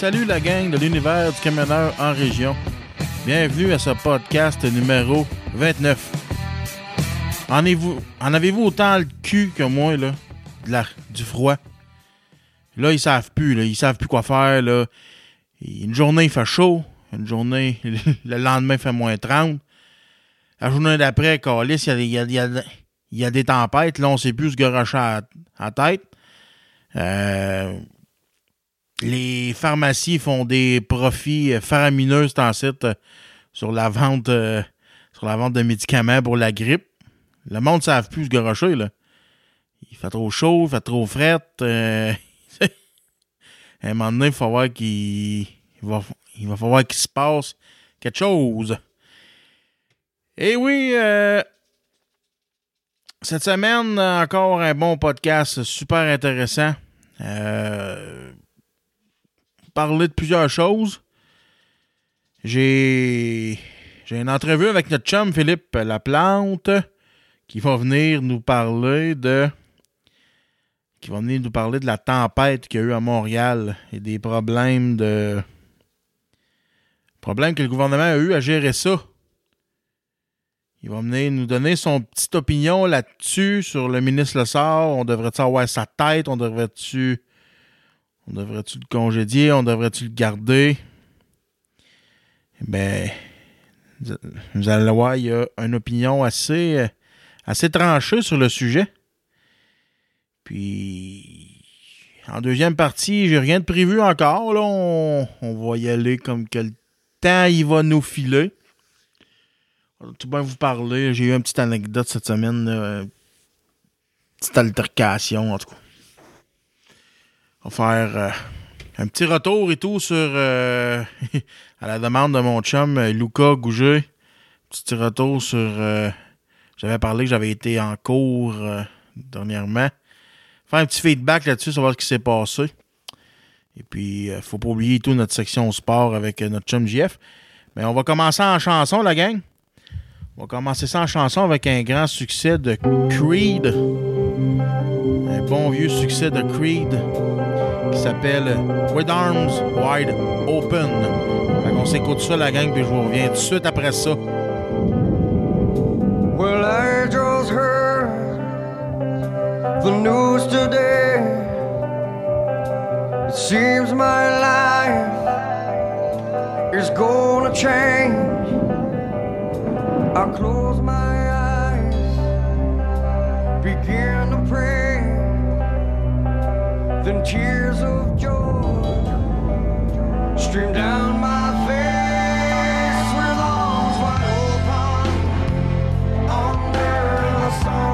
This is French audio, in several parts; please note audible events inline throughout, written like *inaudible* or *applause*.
Salut la gang de l'univers du camionneur en région. Bienvenue à ce podcast numéro 29. En, avez-vous, autant le cul que moi, là? De la, du froid? Là, ils savent plus, là. Ils savent plus quoi faire, là. Une journée, il fait chaud. Une journée, *laughs* le lendemain, il fait moins 30. La journée d'après, Calis, il y y a des tempêtes. Là, on sait plus se garocher à, à tête. Euh, les pharmacies font des profits faramineux en site sur la vente euh, sur la vente de médicaments pour la grippe. Le monde ne savent plus se garocher, là. Il fait trop chaud, il fait trop fret. Euh, *laughs* à un moment donné, il va falloir qu'il va, il va falloir qu'il se passe quelque chose. Et oui, euh, cette semaine, encore un bon podcast super intéressant. Euh, parler de plusieurs choses. J'ai j'ai une entrevue avec notre chum Philippe Laplante qui va venir nous parler de qui va venir nous parler de la tempête qu'il y a eu à Montréal et des problèmes de problèmes que le gouvernement a eu à gérer ça. Il va venir nous donner son petite opinion là-dessus sur le ministre Lessard. On devrait-tu avoir sa tête? On devrait-tu on devrait-tu le congédier? On devrait-tu le garder? Ben, vous allez voir, il y a une opinion assez, assez tranchée sur le sujet. Puis, en deuxième partie, j'ai rien de prévu encore. Là. On, on, va y aller comme que le temps il va nous filer. Tout bien vous parler. J'ai eu une petite anecdote cette semaine. Là. Petite altercation, en tout cas. On va faire euh, un petit retour et tout sur euh, *laughs* à la demande de mon chum Luca Gouget. Petit retour sur euh, j'avais parlé que j'avais été en cours dernièrement. Faire un petit feedback là-dessus, savoir ce qui s'est passé. Et puis, faut pas oublier tout notre section sport avec notre chum JF. Mais on va commencer en chanson, la gang. On va commencer ça en chanson avec un grand succès de Creed. Bon vieux succès de Creed qui s'appelle With Arms Wide Open. Fait qu'on s'écoute ça, la gang, puis je vous reviens tout de suite après ça. Well, I just heard the news today. It seems my life is gonna change. I close my eyes, begin to pray. Then tears of joy stream down my face with arms wide open under the sunlight.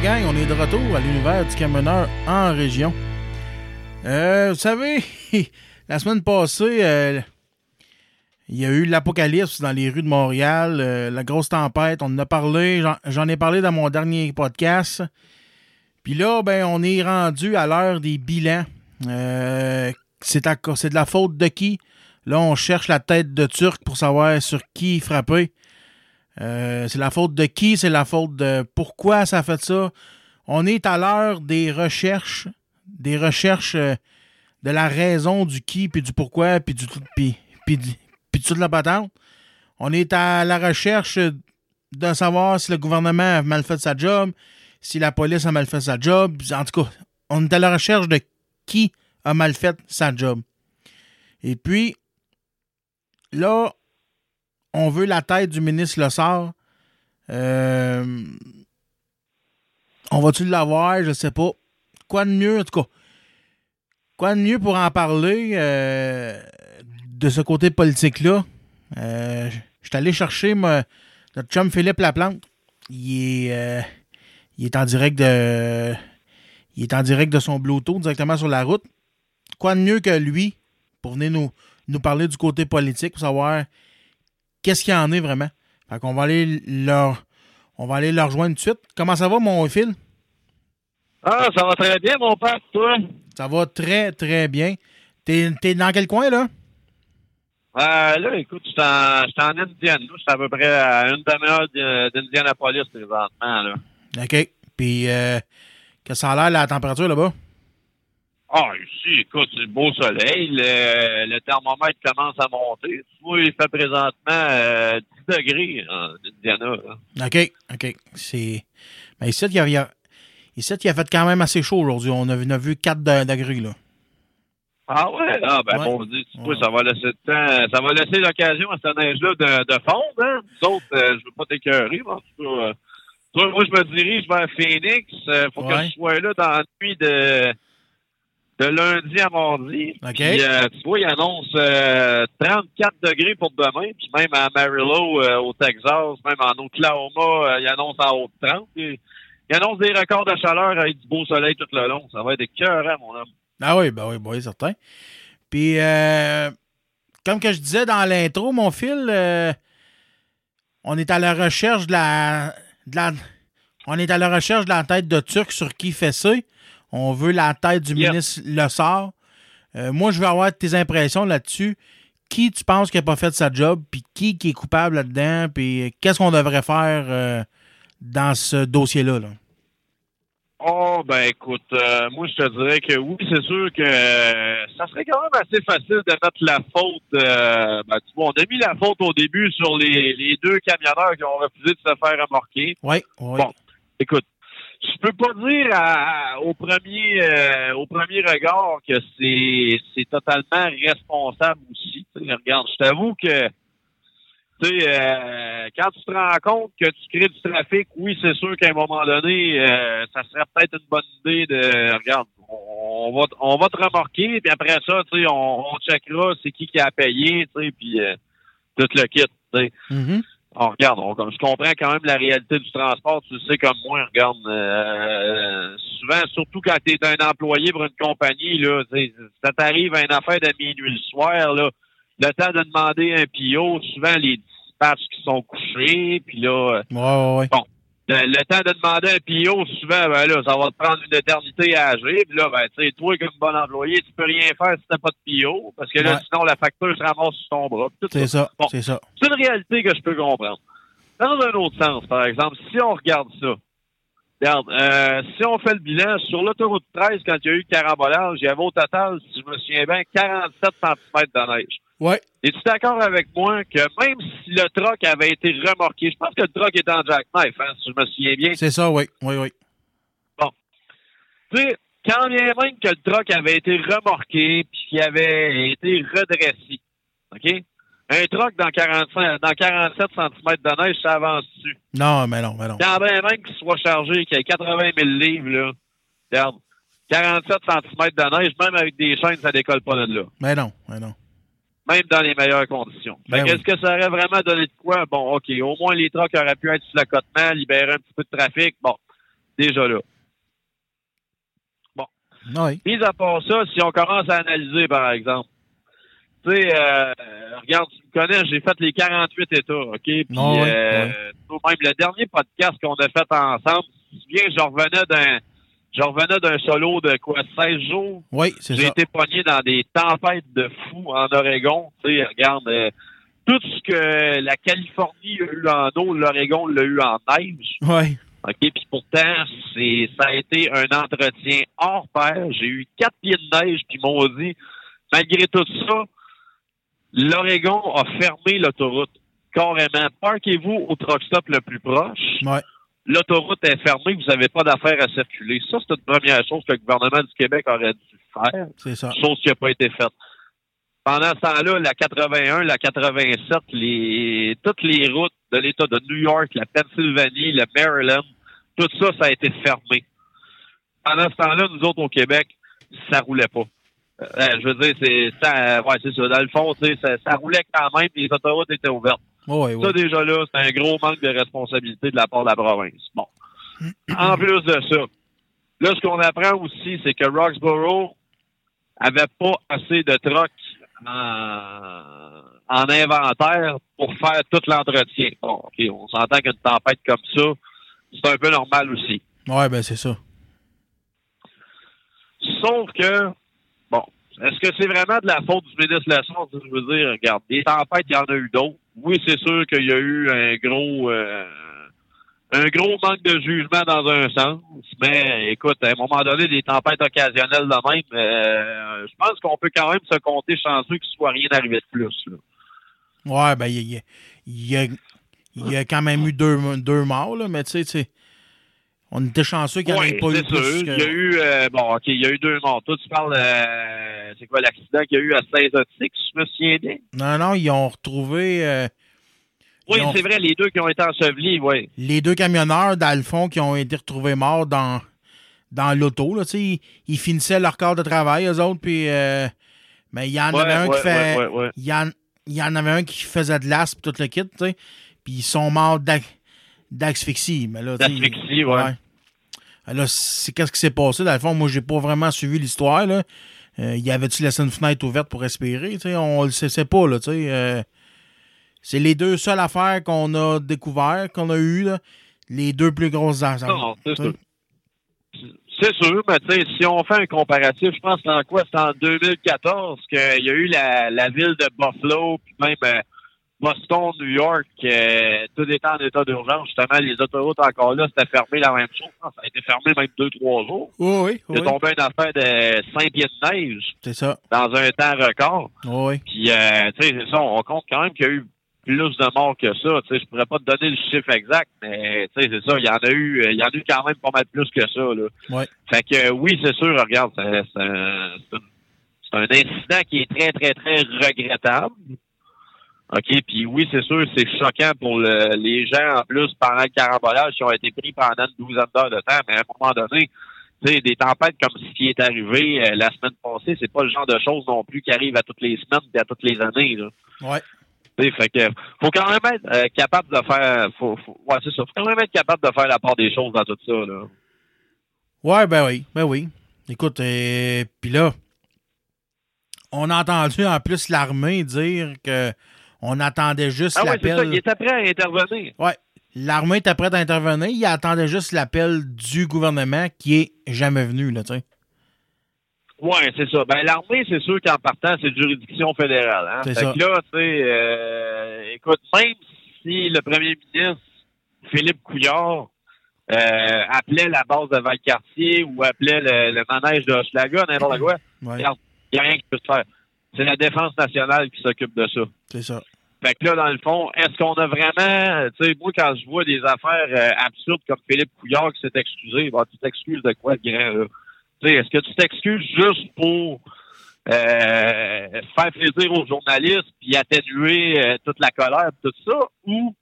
Gang, on est de retour à l'univers du camionneur en région. Euh, vous savez, *laughs* la semaine passée, euh, il y a eu l'apocalypse dans les rues de Montréal, euh, la grosse tempête, on en a parlé, j'en- ai parlé dans mon dernier podcast. Puis là, ben, on est rendu à l'heure des bilans. C'est de la faute de qui? Là, on cherche la tête de Turc pour savoir sur qui frapper. Euh, c'est la faute de qui? C'est la faute de pourquoi ça a fait ça? On est à l'heure des recherches, des recherches euh, de la raison du qui, puis du pourquoi, puis du tout, puis, puis, puis de toute la patente. On est à la recherche de savoir si le gouvernement a mal fait sa job, si la police a mal fait sa job. En tout cas, on est à la recherche de qui a mal fait sa job. Et puis, là, on veut la tête du ministre Lessard. Euh, on va-tu l'avoir? Je sais pas. Quoi de mieux, en tout cas? Quoi de mieux pour en parler euh, de ce côté politique-là? Euh, je suis allé chercher notre chum Philippe Laplante. Il est, euh, il est en direct de. Il est en direct de son Bluetooth directement sur la route. Quoi de mieux que lui pour venir nous, nous parler du côté politique, pour savoir qu'est-ce qu'il y en est vraiment. Fait qu'on va aller leur. On va aller leur rejoindre tout de suite. Comment ça va, mon Phil? Ah, ça va très bien, mon père, toi? Ça va très, très bien. T'es, dans quel coin, là? Euh, là, écoute, je suis en, en Indiana. Je suis à peu près à une demi-heure d'I- d'Indianapolis présentement. Là. OK. Puis, euh, que ça a l'air la température là-bas? Ah, ici, écoute, c'est le beau soleil. Le, le thermomètre commence à monter. Tu vois, il fait présentement euh, 10 degrés en Indiana. là. OK. OK. C'est. Mais ici, il y a, il a- ici, il a fait quand même assez chaud aujourd'hui. On a, vu- on a vu 4 de- degrés, là. Ah ouais? Ah ben Ouais. bon, tu vois, Ouais. ça va laisser le temps, ça va laisser l'occasion à cette neige-là de, de fondre, hein? Nous autres, euh, je veux pas t'écœurer, mais en tout cas, euh, toi, moi, je me dirige vers Phoenix. Euh, faut que je sois là dans la nuit de, de lundi à mardi. OK. Puis, euh, tu vois, il annonce euh, 34 degrés pour demain, puis même à Amarillo, euh, au Texas, même en Oklahoma, euh, il annonce en haut de 30. Puis, il annonce des records de chaleur avec du beau soleil tout le long. Ça va être écœurant, mon homme. Ah oui, ben oui, ben oui, certain. Puis, comme que je disais dans l'intro, mon fil, on est à la recherche de la, de la- On est à la recherche de la tête de Turc sur qui fait ça. On veut la tête du ministre Le Sort. Euh, moi, je veux avoir tes impressions là-dessus. Qui tu penses qui n'a pas fait sa job, puis qui, qui est coupable là-dedans, puis qu'est-ce qu'on devrait faire euh, dans ce dossier-là? Là? Oh, ben écoute, euh, moi je te dirais que oui, c'est sûr que ça serait quand même assez facile de mettre la faute. ben, tu vois, on a mis la faute au début sur les, les deux camionneurs qui ont refusé de se faire remorquer. Oui, oui. Bon. Écoute, je peux pas dire à- au premier euh, au premier regard que c'est c'est totalement responsable aussi. Tu regarde, je t'avoue que tu sais, euh, quand tu te rends compte que tu crées du trafic, oui, c'est sûr qu'à un moment donné, euh, ça serait peut-être une bonne idée de regarde, on va on va te remorquer, puis après ça, tu sais, on, on checkera c'est qui qui a payé, tu sais, puis euh, tout le kit, tu sais. Mhm. On regarde, on, je comprends quand même la réalité du transport, tu le sais comme moi, regarde, euh, souvent, surtout quand tu es un employé pour une compagnie, là, ça t'arrive à une affaire de minuit le soir, là, le temps de demander un PO, souvent les dispatchs qui sont couchés, puis là, euh, Ouais, ouais, ouais. Le, le temps de demander un PO, souvent, ben là, ça va te prendre une éternité à agir. Puis là, ben, tu sais, toi, comme bon employé, tu peux rien faire si t'as pas de PO, parce que là, Ouais. sinon, la facture se ramasse sur ton bras. C'est ça, Bon. c'est ça. c'est une réalité que je peux comprendre. Dans un autre sens, par exemple, si on regarde ça, regarde, euh, si on fait le bilan, sur l'autoroute 13, quand il y a eu le carambolage, il y avait au total, si je me souviens bien, 47 cm de neige. Ouais. Es-tu d'accord avec moi que même si le truck avait été remorqué, je pense que le truck est en jackknife, hein, si je me souviens bien, C'est ça, oui, oui, oui. tu sais, quand bien même que le truck avait été remorqué puis qu'il avait été redressé, OK? Un truck dans 45, dans 47 cm de neige, ça avance dessus. Non, mais non, mais non. Quand bien même qu'il soit chargé, qu'il y ait 80 000 livres, là, regarde, 47 cm de neige, même avec des chaînes, ça décolle pas de là. Mais non, mais non. Même dans les meilleures conditions. Ben oui. Est-ce que ça aurait vraiment donné de quoi? Bon, OK, au moins les trucks auraient pu être sur l'accotement, libérer un petit peu de trafic. Bon. déjà là. Oui. Mis à part ça, si on commence à analyser, par exemple, tu sais, euh, regarde, tu me connais, j'ai fait les 48 États, OK? Puis, Ah ouais, euh, même, le dernier podcast qu'on a fait ensemble, te souviens, je revenais d'un, je revenais d'un solo de quoi, 16 jours? Oui, c'est J'ai ça. été pogné dans des tempêtes de fous en Oregon. Tu sais, regarde, euh, tout ce que la Californie a eu en eau, l'Oregon l'a eu en neige. Oui. OK, puis pourtant, c'est ça a été un entretien hors pair. J'ai eu quatre pieds de neige, puis ils m'ont dit, malgré tout ça, l'Oregon a fermé l'autoroute. Carrément. Parquez-vous au truck stop le plus proche. Ouais. L'autoroute est fermée, vous n'avez pas d'affaires à circuler. Ça, c'est une première chose que le gouvernement du Québec aurait dû faire C'est ça. chose qui n'a pas été faite. Pendant ce temps-là, la 81, la 87, les, toutes les routes de l'État de New York, la Pennsylvanie, le Maryland, tout ça, ça a été fermé. Pendant ce temps-là, nous autres au Québec, ça roulait pas. Euh, je veux dire, c'est ça, ouais, c'est ça. Dans le fond, ça, ça roulait quand même, les autoroutes étaient ouvertes. Oui, oui. Ça, déjà là, c'est un gros manque de responsabilité de la part de la province. Bon. *clears throat* En plus de ça, là, ce qu'on apprend aussi, c'est que Roxborough avait pas assez de trucks en, en inventaire pour faire tout l'entretien. Bon, OK, on s'entend qu'une tempête comme ça, c'est un peu normal aussi. Oui, ben c'est ça. Sauf que, bon, est-ce que c'est vraiment de la faute du ministre Lassard? Je veux dire, regarde, des tempêtes, il y en a eu d'autres. Oui, c'est sûr qu'il y a eu un gros euh, un gros manque de jugement dans un sens, mais écoute, à un moment donné, des tempêtes occasionnelles de même, euh, je pense qu'on peut quand même se compter chanceux qu'il soit rien arrivé de plus. Là. Ouais, ben, il y a, y a- quand même eu deux, deux morts, là, mais tu sais, tu sais, on était chanceux qu'il n'y en ait pas eu plus sûr. que- Il y a eu, euh, bon, OK, il y a eu deux morts. Toi, tu parles, euh, c'est quoi l'accident qu'il y a eu à Saint-Otique, si je me souviens bien? Non, non, ils ont retrouvé euh, Oui, ont- c'est vrai, les deux qui ont été ensevelis, oui. les deux camionneurs d'Alfond qui ont été retrouvés morts dans, dans l'auto. Là, tu sais, ils, ils finissaient leur corps de travail, eux autres, puis euh, mais il y en Ouais, avait un ouais, qui fait. Il y en, il y en avait un qui faisait de l'aspe, tout le kit, tu sais. Puis ils sont morts d'asphyxie. Mais là, D'asphyxie, ouais. Ah, Là, c'est qu'est-ce qui s'est passé? Dans le fond, moi, j'ai pas vraiment suivi l'histoire. Là. Euh, y avait-tu laissé une fenêtre ouverte pour respirer? Tu sais, on le sait pas, là, euh, c'est les deux seules affaires qu'on a découvert, qu'on a eues. Les deux plus grosses affaires. C'est sûr. Mais si on fait un comparatif, je pense que en quoi? C'est en 2014 qu'il y a eu la, la ville de Buffalo, puis même euh, Boston, New York, euh, tout était en état d'urgence. Justement, les autoroutes encore là, c'était fermé la même chose. Ça a été fermé même deux, trois jours. Oui, oui, Il oui. est tombé une affaire de 5 pieds de neige C'est ça. dans un temps record. Oui. Puis, euh, tu sais, c'est ça, on compte quand même qu'il y a eu plus de morts que ça. Tu sais, je pourrais pas te donner le chiffre exact, mais tu sais, c'est ça, il y en a eu, euh, il y en a eu quand même pas mal plus que ça, là. Ouais. Fait que, oui, c'est sûr, regarde, un, c'est un incident qui est très, très, très regrettable. OK, puis oui, c'est sûr, c'est choquant pour le- les gens, en plus, pendant le carambolage, qui ont été pris pendant une douzaine d'heures de temps, mais à un moment donné, des tempêtes comme ce qui est arrivé euh, la semaine passée, c'est pas le genre de choses non plus qui arrivent à toutes les semaines et à toutes les années. Là. Ouais. Fait que faut quand même être euh, capable de faire faut, faut- ouais, c'est ça. Faut quand même être capable de faire la part des choses dans tout ça. Là. Ouais, ben oui, ben oui. Écoute, euh, puis là, on a entendu en plus l'armée dire que on attendait juste Ah ouais, c'est ça, l'appel. il était prêt à intervenir. Ouais. L'armée était prête à intervenir. Il attendait juste l'appel du gouvernement qui est jamais venu, là, tu sais. Ouais, c'est ça. Ben l'armée, c'est sûr qu'en partant, c'est juridiction fédérale. Hein? C'est Fait ça. que là, tu sais, euh, écoute, même si le premier ministre Philippe Couillard euh, appelait la base de Valcartier ou appelait le, le manège de Hochelaga, n'importe quoi, il n'y a rien qui peut se faire. C'est la défense nationale qui s'occupe de ça. c'est ça. Fait que là, dans le fond, est-ce qu'on a vraiment, tu sais, moi, quand je vois des affaires euh, absurdes comme Philippe Couillard qui s'est excusé, tu t'excuses de quoi, le grand, là? Tu sais, est-ce que tu t'excuses juste pour euh, faire plaisir aux journalistes puis atténuer euh, toute la colère tout ça, ou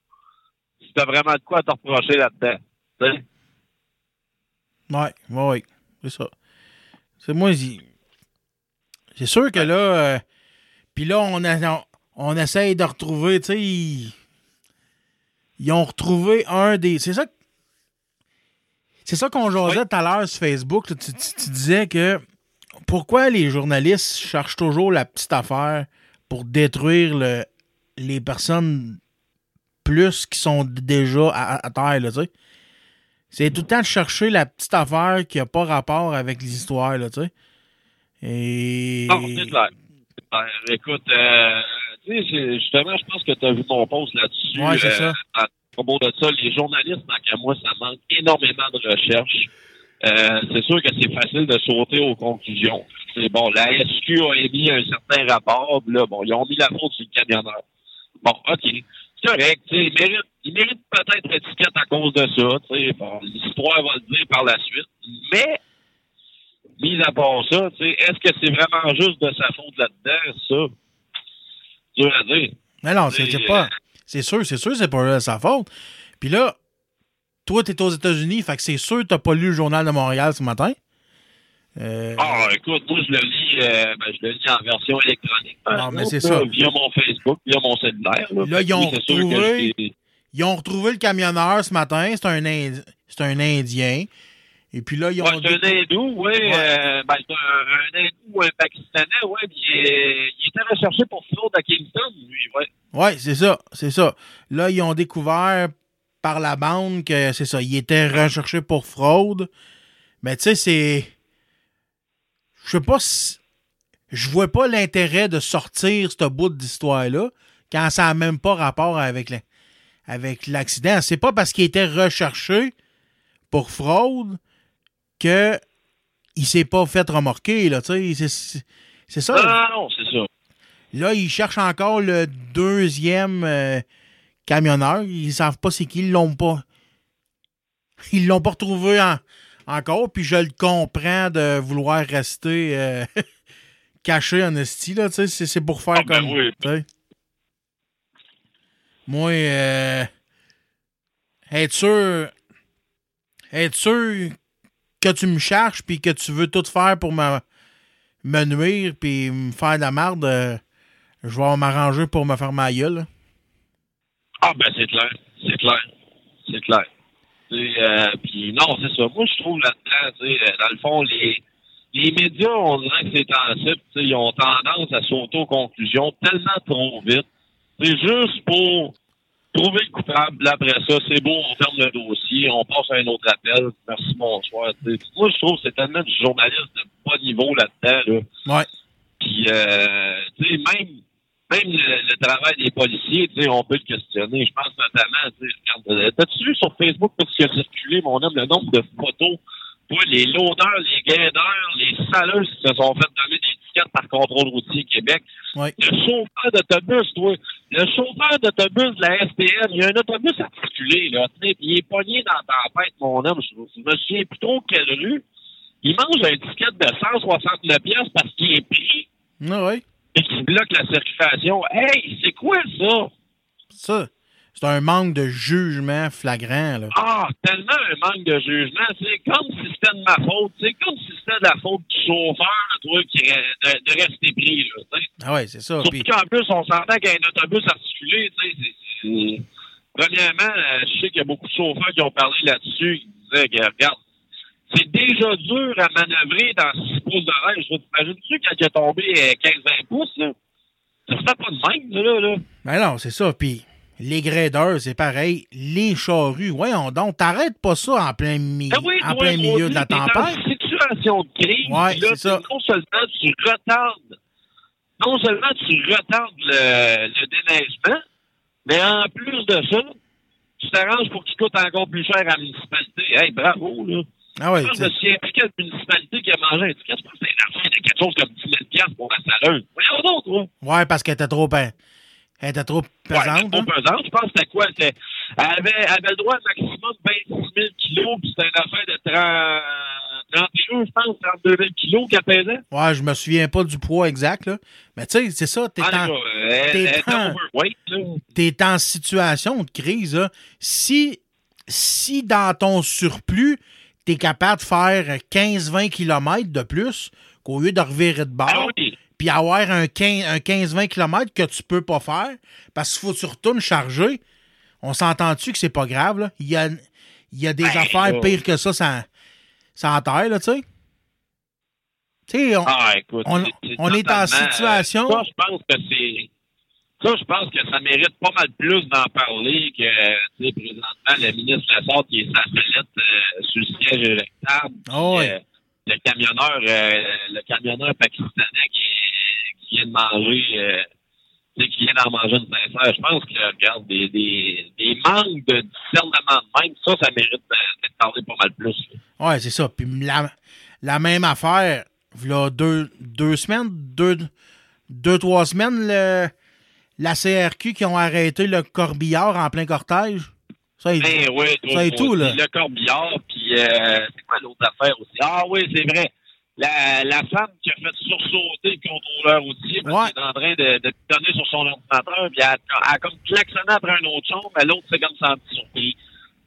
si t'as vraiment de quoi à te reprocher là-dedans? Tu sais? Ouais, ouais, ouais. C'est ça. C'est moi, j'y- c'est sûr que là, euh, puis là, on, a, on, on essaye de retrouver, tu sais, ils, ils ont retrouvé un des. C'est ça. C'est ça qu'on jasait tout à l'heure sur Facebook. là. Tu, tu- tu disais que pourquoi les journalistes cherchent toujours la petite affaire pour détruire le- les personnes plus qui sont déjà à, à terre, là, tu sais. C'est tout le temps de chercher la petite affaire qui n'a pas rapport avec là, tu sais. Et. Non, c'est clair. Écoute, euh, justement, je pense que tu as vu mon post là-dessus. Ouais, c'est euh, ça. À propos de ça, les journalistes, tant qu'à moi, ça manque énormément de recherche. Euh, c'est sûr que c'est facile de sauter aux conclusions. C'est bon, la SQ a émis un certain rapport, là, bon, ils ont mis la faute sur le camionneur. Bon, OK. C'est correct, tu sais, il mérite, il mérite peut-être l'étiquette à cause de ça, bon, l'histoire va le dire par la suite, mais mis à part ça, tu sais, est-ce que c'est vraiment juste de sa faute là-dedans, ça? Dur à dire. Mais non, c'est pas. C'est sûr, c'est sûr, c'est pas sa faute. Puis là, toi, t'es aux États-Unis, fait que c'est sûr que t'as pas lu le journal de Montréal ce matin. Euh, Ah, écoute, moi, je le lis, euh, ben, je le lis en version électronique. Non, mais c'est ça. Via mon Facebook, via mon cellulaire. Là, Là, ils ont Oui, retrouvé- Ils ont retrouvé le camionneur ce matin. C'est un, Indi- un Indien. Et puis là, ils ont. Ouais, c'est un hindou, oui. Ouais. Euh, ben, c'est un, un hindou ou un pakistanais, oui. Il, était recherché pour fraude à Kingston, lui, ouais. Ouais, c'est ça, c'est ça. Là, ils ont découvert par la bande que c'est ça, il était recherché pour fraude. Mais tu sais, c'est. Je sais pas si. Je vois pas l'intérêt de sortir ce bout d'histoire-là quand ça n'a même pas rapport avec le- avec l'accident. C'est pas parce qu'il était recherché pour fraude que il s'est pas fait remorquer, là, tu sais. c'est- ça. Non, non, non, c'est ça. Là, ils cherchent encore le deuxième euh, camionneur. Ils savent pas c'est qui. Ils l'ont pas. Ils l'ont pas retrouvé en- encore. Puis je le comprends de vouloir rester euh, *laughs* caché en esti. Là, tu sais, c'est, pour faire Ah, ben comme. oui. Moi, euh, être sûr. Être sûr que tu me cherches puis que tu veux tout faire pour me, nuire puis me faire de la merde, euh, je vais m'arranger pour me faire ma gueule. Ah, ben, c'est clair. C'est clair. C'est clair. Euh, Puis non, c'est ça. Moi, je trouve là-dedans, euh, dans le fond, les, les médias, on dirait que c'est sais, Ils ont tendance à sauter aux conclusions tellement trop vite. C'est juste pour trouver le coupable. Après ça, c'est beau, on ferme le dossier, on passe à un autre appel. Merci, bonsoir. Moi, je trouve que c'est tellement du journaliste de bas niveau là-dedans. Là. Ouais. Puis, euh, tu sais, même, même le, le travail des policiers, tu sais, on peut le questionner. Je pense notamment, tu sais, regarde, euh, t'as-tu vu sur Facebook, parce qu'il a circulé, mon homme, le nombre de photos, toi, les loaders, les guideurs, les saleuses qui se sont fait donner par contrôle routier Québec. Le chauffeur d'autobus, toi, le chauffeur d'autobus de la STM, il y a un autobus articulé, là, il est pogné dans la tempête, mon homme, je, me souviens plus trop quelle rue. Il mange un ticket de 169 pièces parce qu'il est pris Ah et qui bloque la circulation. Hey, c'est quoi ça? Ça, c'est un manque de jugement flagrant. Là. Ah, tellement un manque de jugement. C'est comme si c'était de ma faute. C'est comme si c'était de la faute du chauffeur, toi, qui, re- de, de rester pris. Là. Ah ouais, c'est ça. Surtout qu'en plus, on s'entend qu'un autobus articulé, tu sais, c'est- Premièrement, euh, je sais qu'il y a beaucoup de chauffeurs qui ont parlé là-dessus, qui disaient que, regarde, c'est déjà dur à manœuvrer dans 6 pouces de neige. T'imagines-tu quand il a tombé euh, 15-20 pouces, là? Ça se fait pas de même, là, là. Ben non, c'est ça. Puis les gradeurs, c'est pareil. Les charrues, voyons donc, t'arrêtes pas ça en plein, mi- Ah oui, en plein milieu de la tempête. en situation de crise. Ouais, là, c'est ça. Non seulement tu retardes, non seulement tu retardes le, le déneigement, mais en plus de ça, tu t'arranges pour qu'il coûte encore plus cher à la municipalité. Hey, bravo, là. Ah ouais, Je c'est- me suis impliqué à municipalité qui a mangé un ticket. Je pense que c'est une affaire de quelque chose comme 10 000 pour la saleuse. Voyons donc, toi. ouais, parce qu'elle était trop, pe- elle était trop Ouais, pesante. trop hein? pesante. Je pense que c'était quoi? Elle avait, elle avait le droit à un maximum de 26 000 kilos, puis c'était une affaire de 30, 31, je pense, 32 000 kilos qu'elle pesait. Ouais, je me souviens pas du poids exact, là. Mais tu sais, c'est ça, t'es Ah, en, était en- en situation de crise. là. Si, si dans ton surplus, t'es capable de faire 15-20 km de plus qu'au lieu de revirer de Ah bord, oui. Puis avoir un 15 un 15-20 km que tu peux pas faire, parce qu'il faut que tu retournes charger, on s'entend-tu que c'est pas grave? Là? Il, y a, il y a des Ben, affaires pires que ça, ça, ça en terre, là, tu sais. Tu sais, on- Ah, écoute, on- est en totalement, situation- euh, Ça, je pense que c'est. Ça, je pense que ça mérite pas mal plus d'en parler que, tu sais, présentement, le ministre Lassard qui est sa sellette euh, sur le siège électable. Ah. Euh, le camionneur, euh, le camionneur pakistanais qui, qui vient de manger, euh, tu sais, qui vient d'en manger une sincère. Je pense que, regarde, des, des, des manques de discernement de même, ça, ça mérite d'être parlé pas mal plus. là. Ouais, c'est ça. Puis la, la même affaire, là, deux, deux semaines, deux, deux, trois semaines, le, la CRQ qui ont arrêté le corbillard en plein cortège. Ça, il- Ben oui, Ça toi, tout, là. Le corbillard, puis euh, c'est quoi l'autre affaire aussi? Ah oui, c'est vrai. La, la femme qui a fait sursauter le contrôleur routier parce Ouais. est en train de, de donner sur son ordinateur, puis elle, a- elle a comme klaxonné après un autre son, mais l'autre s'est comme senti surpris.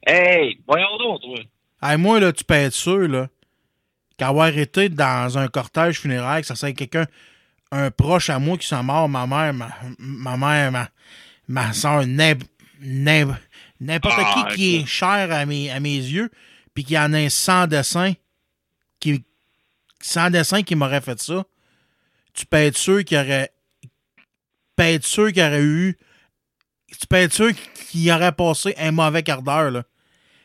Hey, voyons donc, toi. Hey, moi, là, tu peux être sûr, là, qu'avoir été dans un cortège funéraire, que ça serait quelqu'un, un proche à moi qui soit mort, ma mère, ma, ma mère, ma, ma soeur, n'importe Ah, qui qui est cher à mes, à mes yeux, puis qui en a un sans dessin, qui, sans dessin qui m'aurait fait ça, tu peux être sûr qu'il y aurait, tu peux être sûr qu'il y aurait eu, tu peux être sûr qu'il aurait passé un mauvais quart d'heure, là.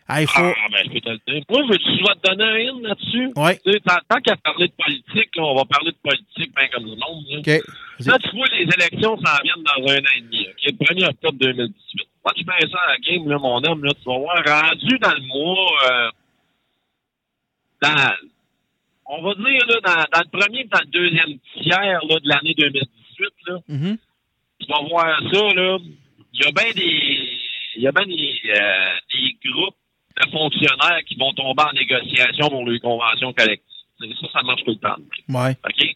Hey, faut, Ah, ben, je peux te le dire. Moi, veux-tu soit te donner un in là-dessus? ouais, Tu sais, tant, qu'à parler de politique, là, on va parler de politique bien comme du monde. Là. ok. Là, tu vois, les élections s'en viennent dans un an et demi, OK? Le 1er octobre 2018. Moi, tu mets ça à la game, là, mon homme, là, tu vas voir, rendu dans le mois, euh, dans, on va dire, là, dans, dans le premier et dans le deuxième tiers, là, de l'année 2018, là, Mhm. tu vas voir ça, là, il y a bien des, il y a bien des, euh, des groupes de fonctionnaires qui vont tomber en négociation pour les conventions collectives. Ça, ça marche tout le temps. Ouais. OK?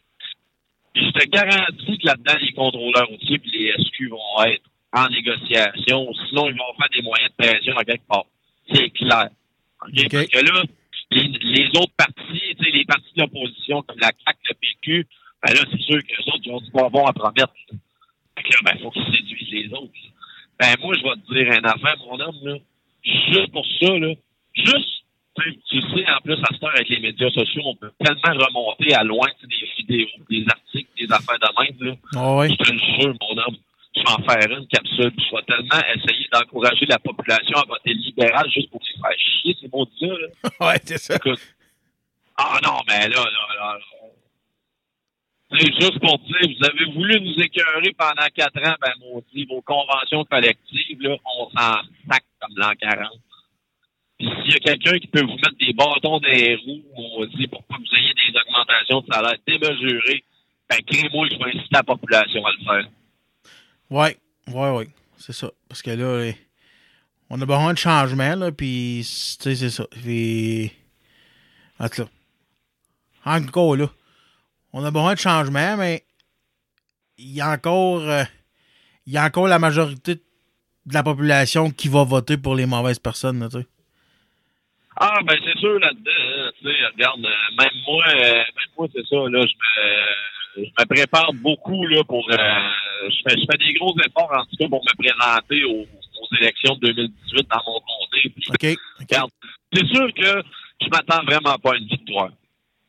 Puis je te garantis que là-dedans, les contrôleurs routiers et les SQ vont être en négociation. Sinon, ils vont faire des moyens de pression à quelque part. C'est clair. OK? OK. Parce que là, les, les autres partis, tu sais, les partis de l'opposition comme la CAQ, le PQ, ben là, c'est sûr que les autres, ils ont du bonbon à promettre. Fait que là, ben, faut qu'ils séduisent les autres. Ben, moi, je vais te dire une affaire, mon homme, là. Juste pour ça, là. Juste, tu sais, en plus, à cette heure, avec les médias sociaux, on peut tellement remonter à loin, tu sais, des vidéos, des articles, des affaires de même, là. Ah ouais. Je te le jure, mon homme, je vais en faire une capsule, je vais tellement essayer d'encourager la population à voter libéral juste pour qu'ils fassent chier, ces maudits-là, là. *laughs* Ouais, c'est ça. Écoute. Ah non, mais là, là, là. là. C'est juste pour dire, vous avez voulu nous écœurer pendant quatre ans, ben maudit, vos conventions collectives, là, on s'en sac comme l'an 40. Puis s'il y a quelqu'un qui peut vous mettre des bâtons les roues, maudit, pour pas que vous ayez des augmentations de salaire démesurées, ben crée-moi je vais inciter la population à le faire. Ouais, ouais, ouais. C'est ça. Parce que là, on a besoin de changement, là, puis, tu sais, c'est ça. Puis, en encore là, on a besoin de changement, mais il y a encore, euh, il y a encore la majorité de la population qui va voter pour les mauvaises personnes, là, tu sais. Ah, ben c'est sûr là-dedans. hein, tu sais, regarde, euh, même moi, euh, même moi, c'est ça, là, je me, je me prépare beaucoup là pour. euh, je, fais, je fais des gros efforts en tout cas pour me présenter aux, aux élections de 2018 dans mon comté. Puis, OK? OK. regarde, c'est sûr que je m'attends vraiment pas à une victoire.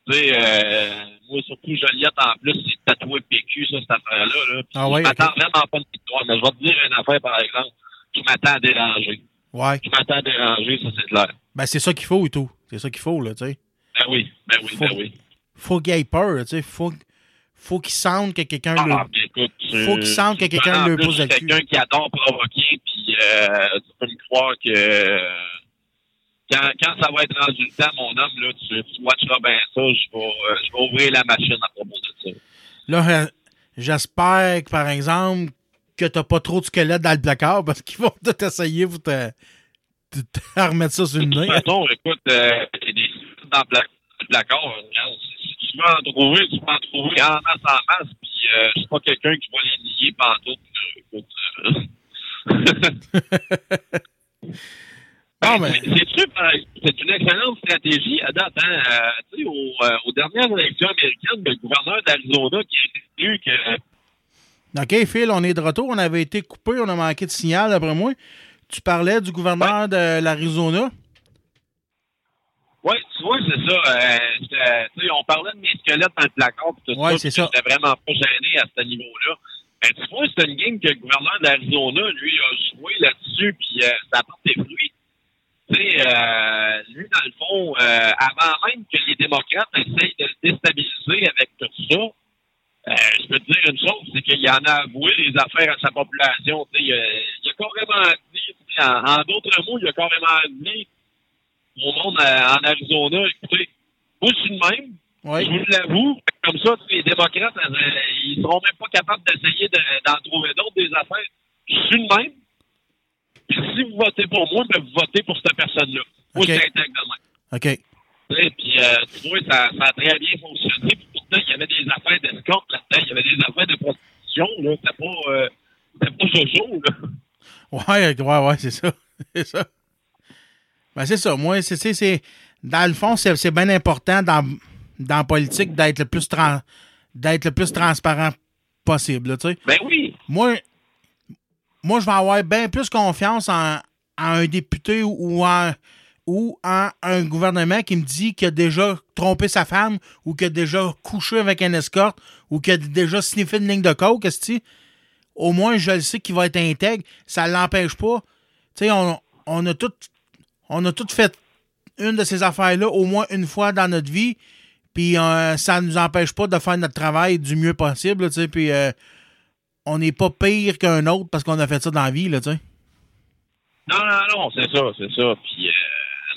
Tu sais, euh, moi, surtout Joliette, en plus, c'est tatoué PQ, ça, cette affaire-là. Là. Ah ouais, je m'attends vraiment pas à une victoire. Mais je vais te dire une affaire, par exemple. Je m'attends à déranger. Ouais. Je m'attends à déranger, ça, c'est clair. Ben, c'est ça qu'il faut et tout. C'est ça qu'il faut, là, tu sais. Ben oui, ben oui, ben Faut- oui. Faut qu'il ait peur, tu sais. Faut, faut qu'il sente que quelqu'un le. Ah, puis écoute, Faut qu'il sente que quelqu'un le plus, pose le cul. quelqu'un qui adore provoquer, puis euh, tu peux me croire que quand, quand ça va être rendu le temps, mon homme, là, tu, tu watcheras bien ça, je vais, euh, je vais ouvrir la machine à propos de ça. Là, euh, j'espère que, par exemple, que t'as pas trop de squelettes dans le placard parce qu'ils vont tout essayer pour te, te, te remettre ça sur le De toute nez. façon, écoute, euh, il y a des dans le pla- le placard, tu veux en trouver, tu peux en trouver en masse en masse, puis euh, je suis pas quelqu'un qui va les nier pantoute. là. Écoute, euh, Ben, mais- c'est- une excellente stratégie à date. Hein? Euh, aux, euh, aux dernières élections américaines, le gouverneur d'Arizona qui a élu que OK, Phil, on est de retour. On avait été coupé, on a manqué de signal, d'après moi. Tu parlais du gouverneur de l'Arizona? Oui, tu vois, c'est ça. Euh, sais, on parlait de mes squelettes dans le placard et tout Ouais, ça. c'est ça. J'étais vraiment pas gêné à ce niveau-là. Ben, tu vois, c'est une game que le gouverneur d'Arizona, lui, a joué là-dessus, puis euh, ça apporte des fruits. Tu sais, euh, lui, dans le fond, euh, avant même que les démocrates essayent de le déstabiliser avec tout ça, euh, je peux te dire une chose, c'est qu'il en a avoué les affaires à sa population. Tu sais, il, a, il a carrément dit, en, en d'autres mots, il a carrément dit au monde en Arizona, écoutez, moi, je suis le même. Oui. Je vous l'avoue. Comme ça, les démocrates, euh, ils seront même pas capables d'essayer de- d'en trouver d'autres des affaires. Je suis le même. Puis si vous votez pour moi, ben, vous votez pour cette personne-là. Moi, OK. je suis intègre de même. OK. Sais, Puis, euh, tu vois, ça, ça a très bien fonctionné. Puis pourtant, il y avait des affaires d'escorte là-dedans. Il y avait des affaires de prostitution. Là. C'était pas, euh, pas Jojo. Là. Ouais, ouais, ouais, c'est ça. *laughs* c'est ça. Ben, c'est ça. Moi, c'est, c'est, c'est- dans le fond, c'est, c'est bien important dans, dans la politique d'être le plus d'être le plus transparent possible, là. Ben oui. Moi, moi, je vais avoir bien plus confiance en, en un député ou en, ou en un gouvernement qui me dit qu'il a déjà trompé sa femme ou qu'il a déjà couché avec un escorte ou qu'il a déjà sniffé une ligne de coke, est au moins je le sais qu'il va être intègre. Ça ne l'empêche pas. Tu sais, on, on a tout on a tout fait une de ces affaires-là au moins une fois dans notre vie. Puis euh, ça ne nous empêche pas de faire notre travail du mieux possible. là, Puis euh, on n'est pas pire qu'un autre parce qu'on a fait ça dans la vie. Là. Non, non, non, c'est ça, c'est ça. Puis, euh,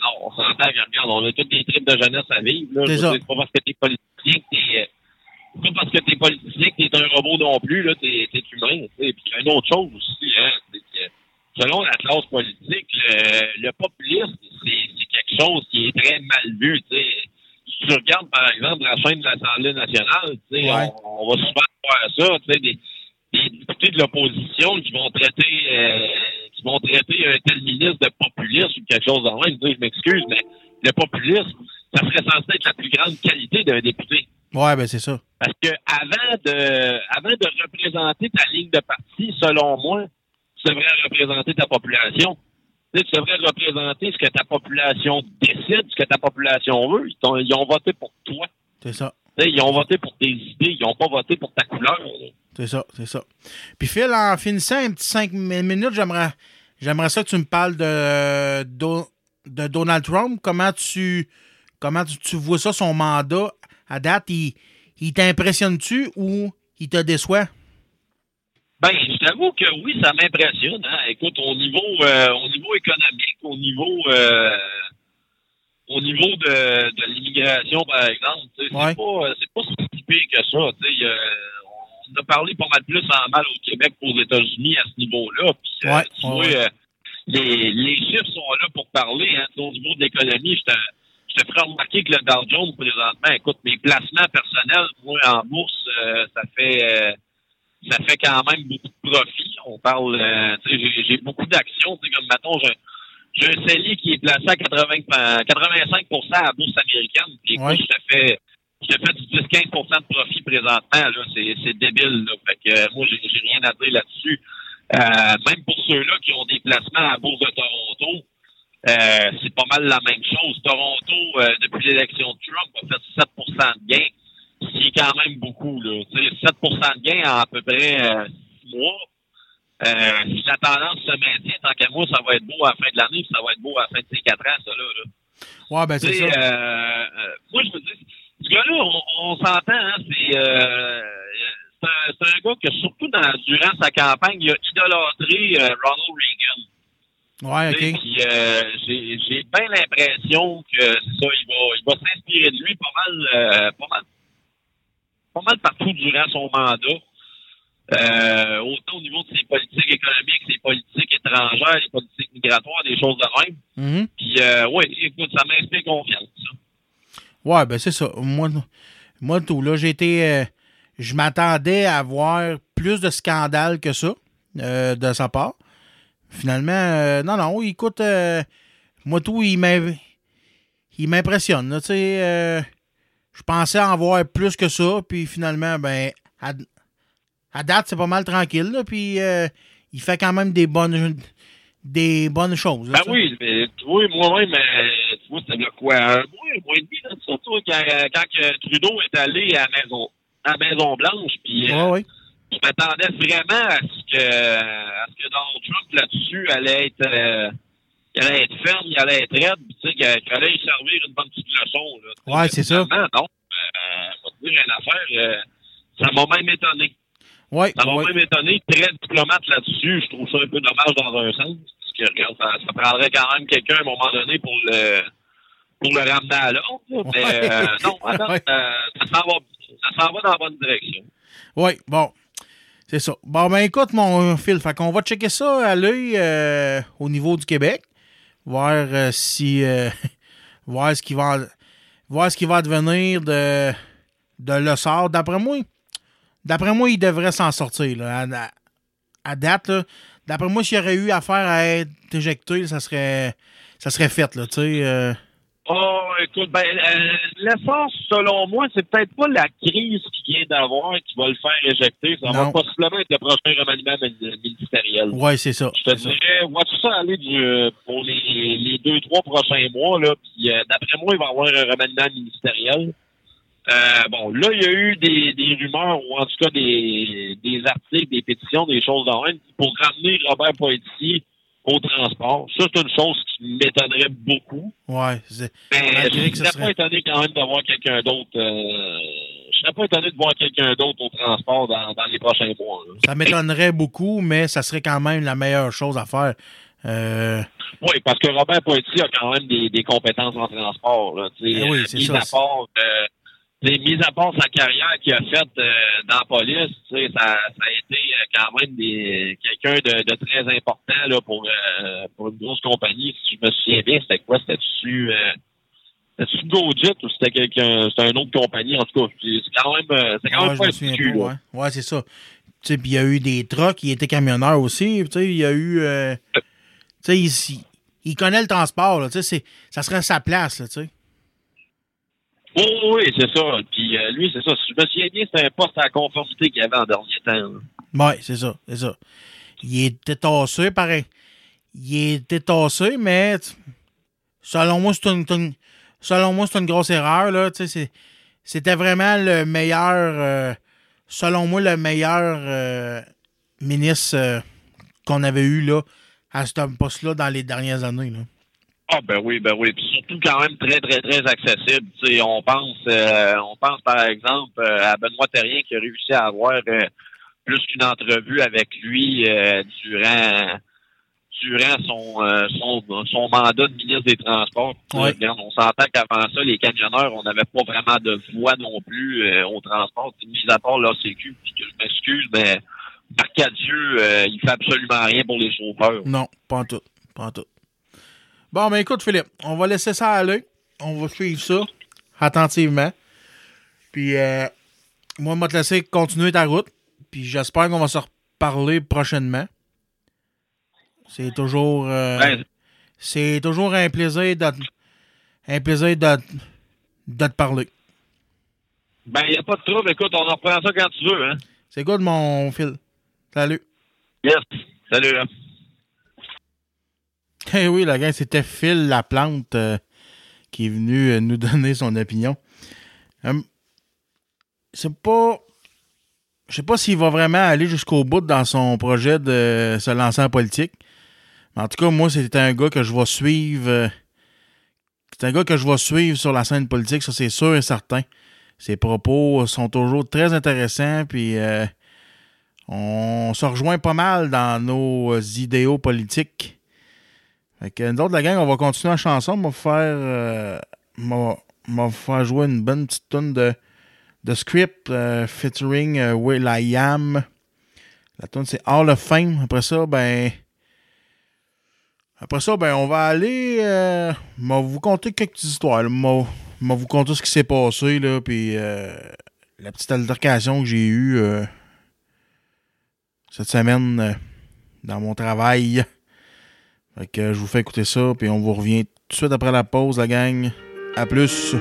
non, on s'entend regarde, on a toutes des tripes de jeunesse à vivre. C'est ça. C'est pas parce que t'es politicien que t'es. euh, pas parce que t'es politicien que t'es un robot non plus, là, t'es, humain. Puis, il y a une autre chose aussi, hein, c'est que selon la classe politique, le, le populisme, c'est, quelque chose qui est très mal vu. Si tu regardes, par exemple, la chaîne de l'Assemblée nationale, tu sais, Ouais. on, on va souvent voir ça, tu sais, des, des députés de l'opposition qui vont traiter euh, qui vont traiter un tel ministre de populiste ou quelque chose en même. Je m'excuse, mais le populisme, ça serait censé être la plus grande qualité d'un député. Ouais, ben c'est ça. Parce que avant de avant de représenter ta ligne de parti, selon moi, tu devrais représenter ta population. Tu, sais, tu devrais représenter ce que ta population décide, ce que ta population veut. Ils, ont voté pour toi. C'est ça. Tu sais, ils ont voté pour tes idées, ils n'ont pas voté pour ta couleur. C'est ça, c'est ça. Puis Phil, en finissant un petit cinq mi- minutes, j'aimerais j'aimerais ça que tu me parles de, de Donald Trump. Comment tu comment tu, tu vois ça, son mandat? À date? Il, il t'impressionne-tu ou il te déçoit? Ben, je t'avoue que oui, ça m'impressionne. Hein. Écoute, au niveau, euh, au niveau économique, au niveau, euh, au niveau de, de l'immigration, par exemple, Ouais. c'est pas, c'est pas si pire que ça. tu sais, euh, on a parlé pas mal plus en mal au Québec qu'aux États-Unis à ce niveau-là. Puis, euh, Ouais, tu vois, ouais. euh, les, les chiffres sont là pour parler. Hein. Au niveau de l'économie, je te, je te ferai remarquer que le Dow Jones, présentement, écoute, mes placements personnels, moi, en bourse, euh, ça fait... euh, ça fait quand même beaucoup de profit. On parle, euh, j'ai- beaucoup d'actions, comme mettons, j'ai un CELI qui est placé à 80, euh, 85 à la bourse américaine. Puis Ouais. je te fais, je te fais du 10-15 de profit présentement. C'est, débile, là. Fait que, euh, moi, j'ai, rien à dire là-dessus. Euh, même pour ceux-là qui ont des placements à la bourse de Toronto, euh, c'est pas mal la même chose. Toronto, euh, depuis l'élection de Trump, a fait 7% de gains ce qui est quand même beaucoup. Là. Tu sais, 7 de gain en à peu près euh, 6 mois. Euh, si la tendance se maintient, tant qu'à moi, ça va être beau à la fin de l'année, puis ça va être beau à la fin de ces 4 ans, ça là. là. Ouais, ben c'est ça. euh, euh, moi, je me dis, ce gars-là, on, on s'entend, hein, c'est, euh, c'est, un, un gars que, surtout dans, durant sa campagne, il a idolâtré euh, Ronald Reagan. Ouais, ok. puis, euh, j'ai, j'ai bien l'impression que c'est ça, il va, il va s'inspirer de lui pas mal, euh, pas mal, pas mal partout durant son mandat. Euh, autant au niveau de ses politiques économiques, ses politiques étrangères, les politiques migratoires, des choses de même. Mhm. Puis, euh, ouais, écoute, ça m'inspire confiance. Ouais, ben c'est ça. Moi, moi tout, là, j'ai été. euh, je m'attendais à voir plus de scandales que ça euh, de sa part. Finalement, euh, non, non, écoute, euh, moi tout, il m'im- il m'impressionne. Tu sais, je pensais en voir plus que ça, puis finalement, ben, à, à date, c'est pas mal tranquille, là, puis euh, il fait quand même des bonnes des bonnes choses. Ben ça. oui, mais tu vois, moi-même, euh, tu vois, là quoi, un mois, un mois et demi, là, surtout quand, quand que Trudeau est allé à Maison, à Maison-Blanche, puis euh, ouais. je m'attendais vraiment à ce que, à ce que Donald Trump là-dessus allait être, euh, il allait être ferme, il allait être raide, puis tu sais, qu'il allait y servir une bonne petite leçon, là. Ouais, c'est ça. non. Euh, te dire une affaire, euh, ça m'a même étonné. Ouais, Ça m'a ouais. même étonné, très diplomate là-dessus. Je trouve ça un peu dommage dans un sens. Parce que, regarde, ça, ça prendrait quand même quelqu'un à un moment donné pour le pour le ramener à l'ordre. là. Mais Ouais. euh, non, *laughs* attends, Ouais. euh, ça s'en va, ça va dans la bonne direction. Oui, bon. C'est ça. Bon, ben écoute, mon Phil, fait qu'on va checker ça à l'œil euh, au niveau du Québec. Voir euh, si. euh, *laughs* voir ce qui va. Voir ce qui va advenir de, de le sort. D'après moi, d'après moi, il devrait s'en sortir. À, date. D'après moi, s'il y aurait eu affaire à être éjecté, ça serait. Ça serait fait, là, euh, Oh, écoute, ben, euh, l'essence, selon moi, c'est peut-être pas la crise qu'il vient d'avoir qui va le faire éjecter. Ça Non. va possiblement être le prochain remaniement mini- ministériel. ouais, c'est ça. Je te dirais, vois-tu ça aller du, pour les, les deux, trois prochains mois, là, puis euh, d'après moi, il va y avoir un remaniement ministériel. Euh, bon, là, il y a eu des, des rumeurs, ou en tout cas des, des articles, des pétitions, des choses dans même, pour ramener Robert Poitiers au transport. Ça, c'est une chose qui m'étonnerait beaucoup. C'est. Mais Malgré je serais serait- pas étonné quand même d'avoir quelqu'un d'autre. Euh, je serais pas étonné de voir quelqu'un d'autre au transport dans, dans les prochains mois. là. Ça m'étonnerait beaucoup, mais ça serait quand même la meilleure chose à faire. Euh, Oui, parce que Robert Poitiers a quand même des, des compétences en transport. Là, oui, c'est ça, euh, mis à part sa carrière qu'il a faite euh, dans la police, ça, ça a été euh, quand même quelqu'un de, de très important là, pour, euh, pour une grosse compagnie. Si je me souviens bien, c'était quoi? C'était-tu euh, c'était-tu Gojit ou c'était quelqu'un c'était une autre compagnie? En tout cas, c'est quand même c'est quand ouais, même pas un cul, ouais. Ouais, c'est ça. Tu sais, puis il y a eu des trucks, il était camionneur aussi. Il y a eu. tu sais, il, il connaît le transport, là. Ça serait sa place, là, tu sais. Oui, oui, c'est ça. Puis euh, lui, c'est ça. Je me souviens bien, c'était un poste à la conformité qu'il avait en dernier temps. Ouais, c'est ça, c'est ça. Il était tassé, pareil. Il était tassé, mais selon moi, c'est une, selon moi, c'est une grosse erreur, là. C'était vraiment le meilleur, euh, selon moi, le meilleur euh, ministre qu'on avait eu, là, à ce poste-là dans les dernières années. Ah ben oui, ben oui. Puis surtout quand même très, très, très accessible. On pense euh, on pense par exemple euh, à Benoît Terrien qui a réussi à avoir euh, plus qu'une entrevue avec lui euh, durant durant son, euh, son son mandat de ministre des Transports. Regarde, on s'entend qu'avant ça, les camionneurs, on n'avait pas vraiment de voix non plus euh, au transport. Mis à part l'ACQ, je m'excuse, mais Marc Cadieux, euh, il fait absolument rien pour les chauffeurs. Non, pas en tout. Pas en tout. Bon, ben écoute, Philippe, on va laisser ça aller. On va suivre ça attentivement. Puis, euh, moi, je vais te laisser continuer ta route. Puis, j'espère qu'on va se reparler prochainement. C'est toujours, euh, Ben, c'est toujours un plaisir de, un plaisir de, de te parler. Ben, il n'y a pas de trouble. Écoute, on en reprend ça quand tu veux, hein? C'est good, mon Phil. Salut. Yes. Salut, hein? Eh oui, la gang, c'était Phil Laplante euh, qui est venu euh, nous *laughs* donner son opinion. Euh, c'est pas. Je sais pas s'il va vraiment aller jusqu'au bout dans son projet de se lancer en politique. Mais en tout cas, moi, c'est un gars que je vais suivre. euh, c'est un gars que je vais suivre sur la scène politique, ça c'est sûr et certain. Ses propos sont toujours très intéressants, puis on se rejoint pas mal dans nos idéaux politiques. Fait que nous la gang, on va continuer la chanson. On va faire, euh, on va- faire jouer une bonne petite tune de, de script euh, featuring euh, Will I Am. La tune c'est Hall of Fame. Après ça, ben. Après ça, ben, on va aller. Euh, vous conter quelques histoires. On va- vous conter ce qui s'est passé, là. Puis euh, la petite altercation que j'ai eue cette semaine dans mon travail. Fait que je vous fais écouter ça, puis on vous revient tout de suite après la pause, la gang. À plus!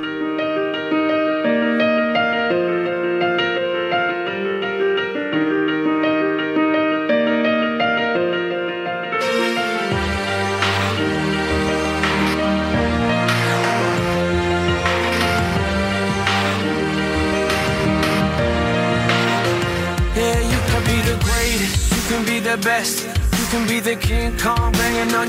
best. You can be the King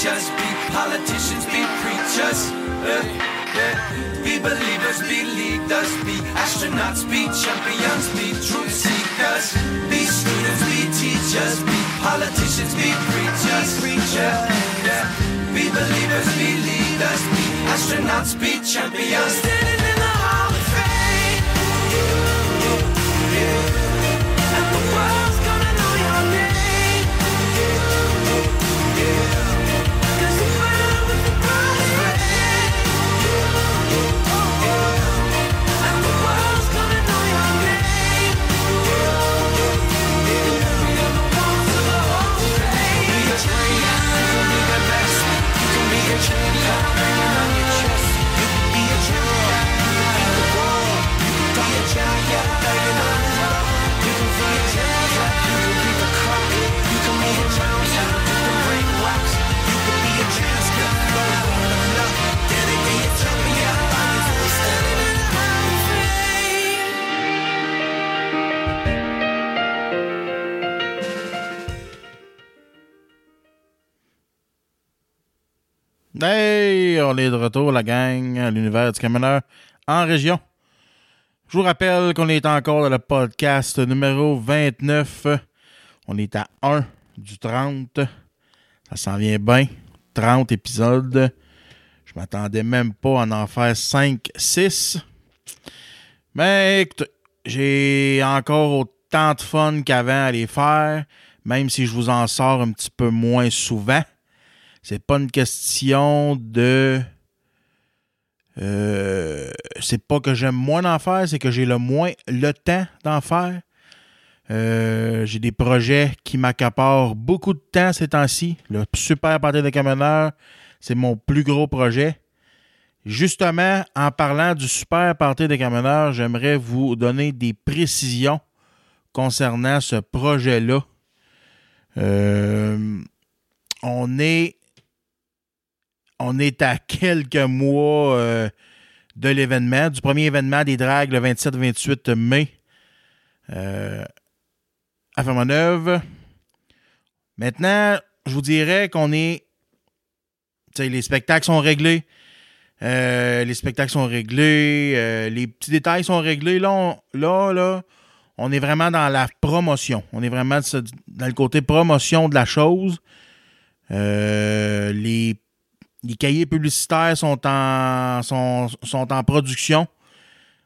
teachers, be politicians, be preachers. Eh, eh. Be believers, be leaders, be astronauts, be champions, be truth seekers. Be students, be teachers, be politicians, be preachers. Preacher, yeah. Be believers, be leaders, be astronauts, be champions. Hey, on est de retour, la gang, à l'univers du camionneur en région. Je vous rappelle qu'on est encore dans le podcast numéro 29. On est à 1 du 30. Ça s'en vient bien. 30 épisodes. Je m'attendais même pas à en faire 5, 6. Mais écoute, j'ai encore autant de fun qu'avant à les faire, même si je vous en sors un petit peu moins souvent. C'est pas une question de. Euh, c'est pas que j'aime moins d'en faire, c'est que j'ai le moins le temps d'en faire. Euh, j'ai des projets qui m'accaparent beaucoup de temps ces temps-ci. Le super party de camionneurs, c'est mon plus gros projet. Justement, en parlant du super party de camionneurs, j'aimerais vous donner des précisions concernant ce projet-là. Euh, on est on est à quelques mois euh, de l'événement, du premier événement des dragues le 27-28 mai euh, à Fermaneuve. Maintenant, je vous dirais qu'on est. les spectacles sont réglés. Euh, les spectacles sont réglés. euh, les petits détails sont réglés. Là, on, là, là, on est vraiment dans la promotion. On est vraiment dans le côté promotion de la chose. Les les cahiers publicitaires sont en, sont, en production.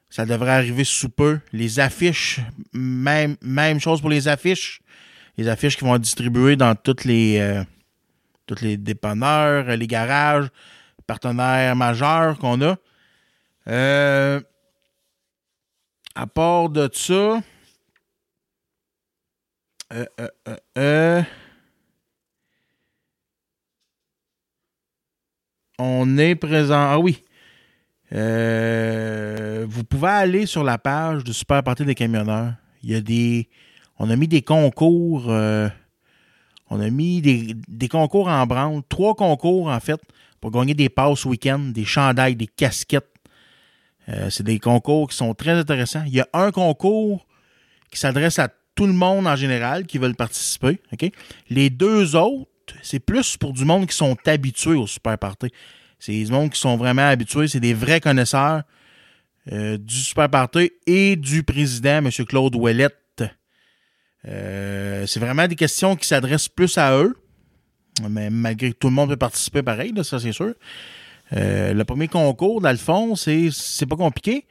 Ça devrait arriver sous peu. Les affiches, même, chose pour les affiches. Les affiches qui vont être distribuées dans toutes les, euh, les dépanneurs, les garages, partenaires majeurs qu'on a. Euh, à part de ça, euh, euh, euh, euh, on est présent. Ah oui. Euh, vous pouvez aller sur la page du Super Party des camionneurs. Il y a des. On a mis des concours. euh, on a mis des, concours en branle. Trois concours, en fait, pour gagner des passes week-end, des chandails, des casquettes. Euh, c'est des concours qui sont très intéressants. Il y a un concours qui s'adresse à tout le monde en général qui veulent participer. Les deux autres, c'est plus pour du monde qui sont habitués au Super Party. C'est des monde qui sont vraiment habitués. C'est des vrais connaisseurs euh, du Super Party et du président, M. Claude Ouellette. Euh, c'est vraiment des questions qui s'adressent plus à eux. Mais malgré que tout le monde peut participer pareil, là, ça c'est sûr. Euh, le premier concours, dans le fond, c'est, c'est pas compliqué.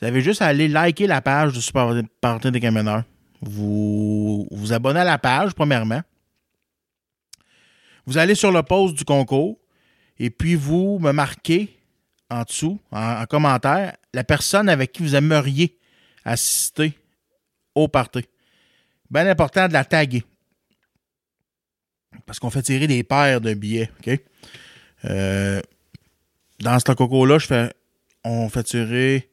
Vous avez juste à aller liker la page du Super Party des camionneurs. Vous vous abonnez à la page, premièrement. Vous allez sur le post du concours et puis vous me marquez en dessous, en, en commentaire, la personne avec qui vous aimeriez assister au party. Bien important de la taguer. Parce qu'on fait tirer des paires de billets, OK? Euh, dans ce fais. On fait tirer.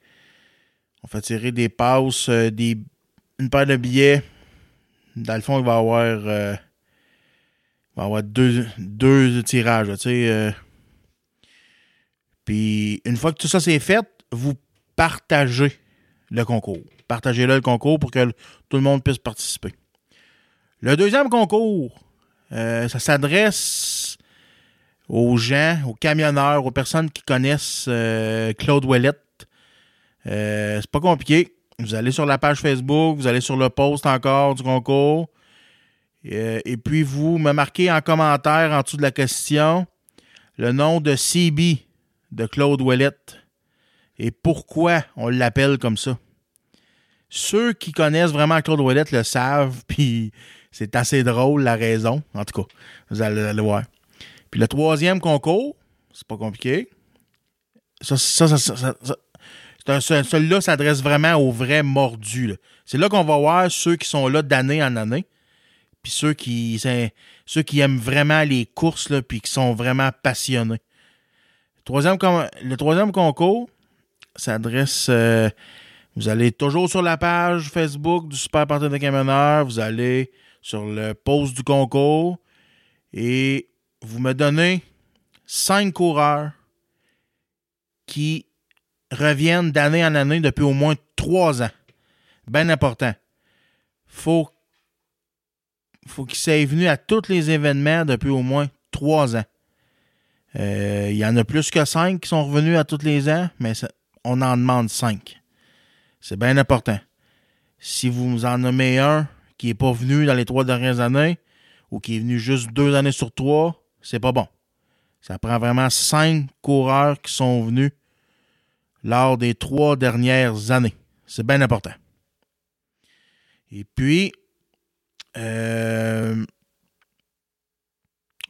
Des passes, euh, une paire de billets. Dans le fond, il va y avoir. euh, va avoir deux, deux tirages, euh. Puis, une fois que tout ça c'est fait, vous partagez le concours. Partagez-le le concours pour que tout le monde puisse participer. Le deuxième concours, euh, ça s'adresse aux gens, aux camionneurs, aux personnes qui connaissent euh, Claude Ouellette. C'est pas compliqué. Vous allez sur la page Facebook, vous allez sur le post encore du concours. Euh, et puis vous me marquez en commentaire en dessous de la question le nom de CB de Claude Ouellette et pourquoi on l'appelle comme ça. Ceux qui connaissent vraiment Claude Ouellette le savent, *laughs* puis c'est assez drôle la raison. En tout cas, vous allez le voir. Puis le troisième concours, c'est pas compliqué. Ça, ça, ça, ça- ça- celui-là s'adresse vraiment aux vrais mordus. C'est là qu'on va voir ceux qui sont là d'année en année. Puis ceux qui, ceux qui aiment vraiment les courses, là, puis qui sont vraiment passionnés. Troisième com- le troisième concours s'adresse. euh, vous allez toujours sur la page Facebook du Super Party des camionneurs. Vous allez sur le post du concours et vous me donnez cinq coureurs qui reviennent d'année en année depuis au moins trois ans. Bien important. Faut, faut qu'ils soient venus à tous les événements depuis au moins trois ans. Euh, Il y en a plus que cinq qui sont revenus à tous les ans, mais on en demande cinq. C'est bien important. Si vous en nommez un qui n'est pas venu dans les trois dernières années ou qui est venu juste deux années sur trois, c'est pas bon. Ça prend vraiment cinq coureurs qui sont venus lors des trois dernières années. C'est bien important. Et puis, euh,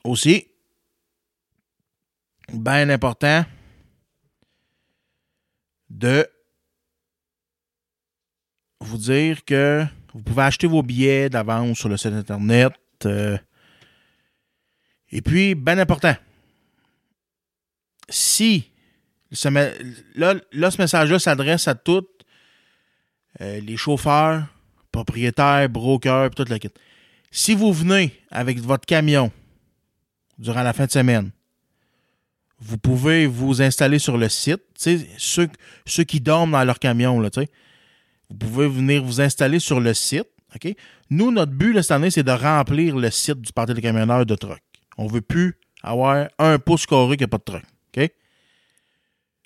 aussi, bien important de vous dire que vous pouvez acheter vos billets d'avance sur le site internet. euh, et puis, bien important, si ce là, là, ce message-là s'adresse à tous euh, les chauffeurs, propriétaires, brokers, puis toute la kit. Si vous venez avec votre camion durant la fin de semaine, vous pouvez vous installer sur le site. Ceux, ceux qui dorment dans leur camion, là, vous pouvez venir vous installer sur le site. Nous, notre but cette année, c'est de remplir le site du Parti des camionneurs de truck. On ne veut plus avoir un pouce carré qui n'a pas de truck.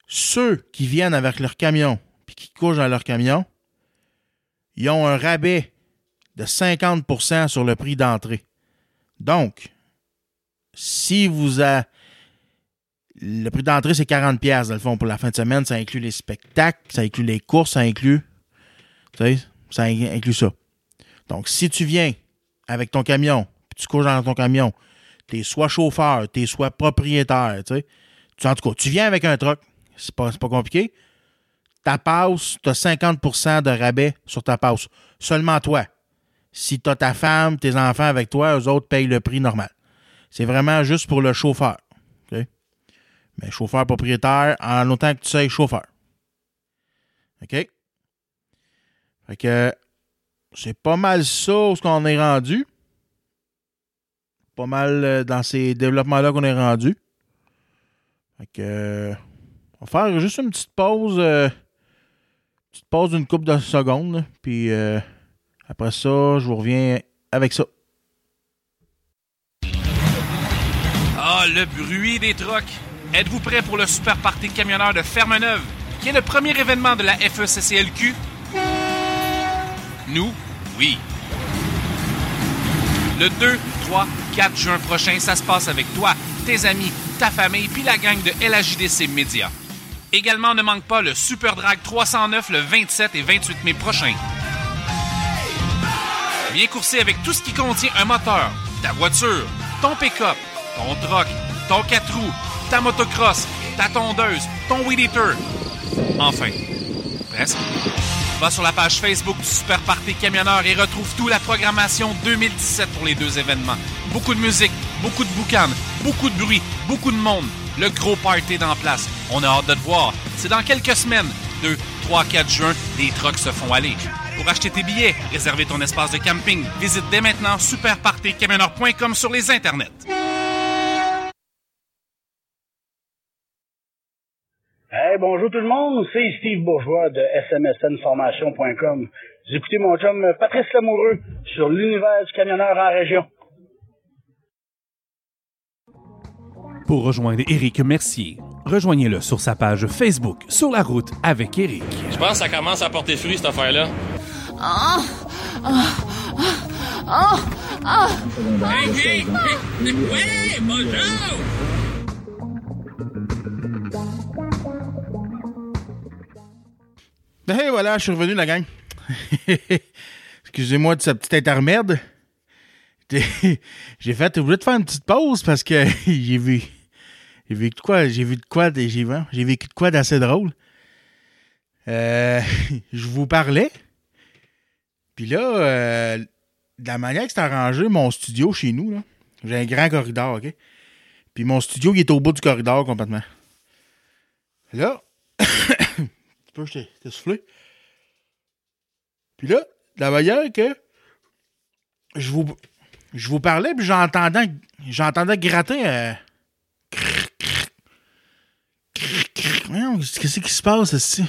Ceux qui viennent avec leur camion puis qui couchent dans leur camion, ils ont un rabais de 50% sur le prix d'entrée. Donc, si vous avez le prix d'entrée, c'est 40 pièces dans le fond pour la fin de semaine. Ça inclut les spectacles, ça inclut les courses, ça inclut. Tu sais, ça in- inclut ça. Donc, si tu viens avec ton camion, puis tu couches dans ton camion, tu es soit chauffeur, tu es soit propriétaire, tu sais. En tout cas, tu viens avec un truck, c'est pas, pas compliqué. Ta passe, tu as 50% de rabais sur ta passe. Seulement toi. Si tu as ta femme, tes enfants avec toi, eux autres payent le prix normal. C'est vraiment juste pour le chauffeur. Mais chauffeur propriétaire en autant que tu sais chauffeur. OK? Fait que c'est pas mal ça où ce qu'on est rendu. Pas mal euh, dans ces développements-là qu'on est rendu. Fait que on va faire juste une petite pause. euh, petite pause d'une couple de secondes. Puis euh, après ça, je vous reviens avec ça. Ah, le bruit des trocs. Êtes-vous prêt pour le super party de camionneurs de Ferme-Neuve, qui est le premier événement de la FECCLQ? Nous, oui. Le 2, 3, 4 juin prochain, ça se passe avec toi, tes amis, ta famille, puis la gang de LHJDC Média. Également, ne manque pas le Super Drag 309 le 27 et 28 mai prochain. Viens courser avec tout ce qui contient un moteur, ta voiture, ton pick-up, ton truck, ton 4 roues, ta motocross, ta tondeuse, ton weed eater. Enfin, presque. Va sur la page Facebook du Super Party Camionneur et retrouve toute la programmation 2017 pour les deux événements. Beaucoup de musique, beaucoup de boucanes, beaucoup de bruit, beaucoup de monde. Le gros party dans place. On a hâte de te voir. C'est dans quelques semaines. 2, 3, 4 juin, les trucks se font aller. Pour acheter tes billets, réserver ton espace de camping, visite dès maintenant superpartycamionneur.com sur les internets. Hey, bonjour tout le monde, c'est Steve Bourgeois de smsnformation.com. Vous écoutez mon chum Patrice Lamoureux sur l'univers du camionneur en région. Pour rejoindre Éric Mercier, rejoignez-le sur sa page Facebook Sur la route avec Éric. Je pense que ça commence à porter fruit, cette affaire-là. Ben hey, voilà, je suis revenu, la gang. *laughs* Excusez-moi de ce petit intermède. *laughs* J'ai- fait, obligé de faire une petite pause parce que *laughs* j'ai vu. J'ai vu de quoi, j'ai vu de quoi, j'ai vu- j'ai vécu de quoi d'assez drôle. Euh, *laughs* je vous parlais. Puis là, euh, de la manière que c'est arrangé, mon studio chez nous, là, j'ai un grand corridor, OK? Puis mon studio, il est au bout du corridor complètement. Là, *coughs* tu peux, je t'ai soufflé. Puis là, de la manière que je vous, je vous parlais, puis j'entendais, j'entendais gratter. euh, Qu'est-ce qui se passe ici?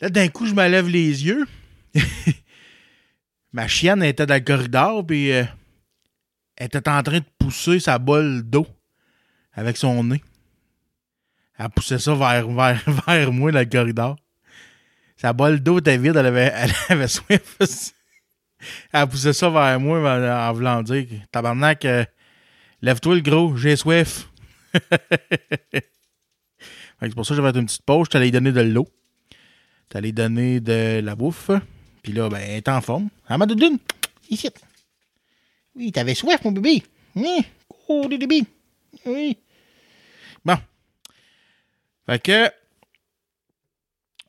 Là, d'un coup, je me lève les yeux. *laughs* Ma chienne était dans le corridor, puis euh, elle était en train de pousser sa bolle d'eau avec son nez. Elle poussait ça vers, vers, *laughs* vers moi dans le corridor. Sa bolle d'eau était vide, elle avait, *laughs* elle avait soif. Elle poussait ça vers moi en, voulant dire Tabarnak, euh, lève-toi le gros, j'ai soif. *laughs* C'est pour ça que j'avais une petite pause. Je t'allais donner de l'eau. T'allais donner de la bouffe. Puis là, ben, elle est en forme. Ah, ma doudoune, ici. Oui, t'avais soif, mon bébé. Hein? Oh, des bébés. Oui. Bon. Fait que,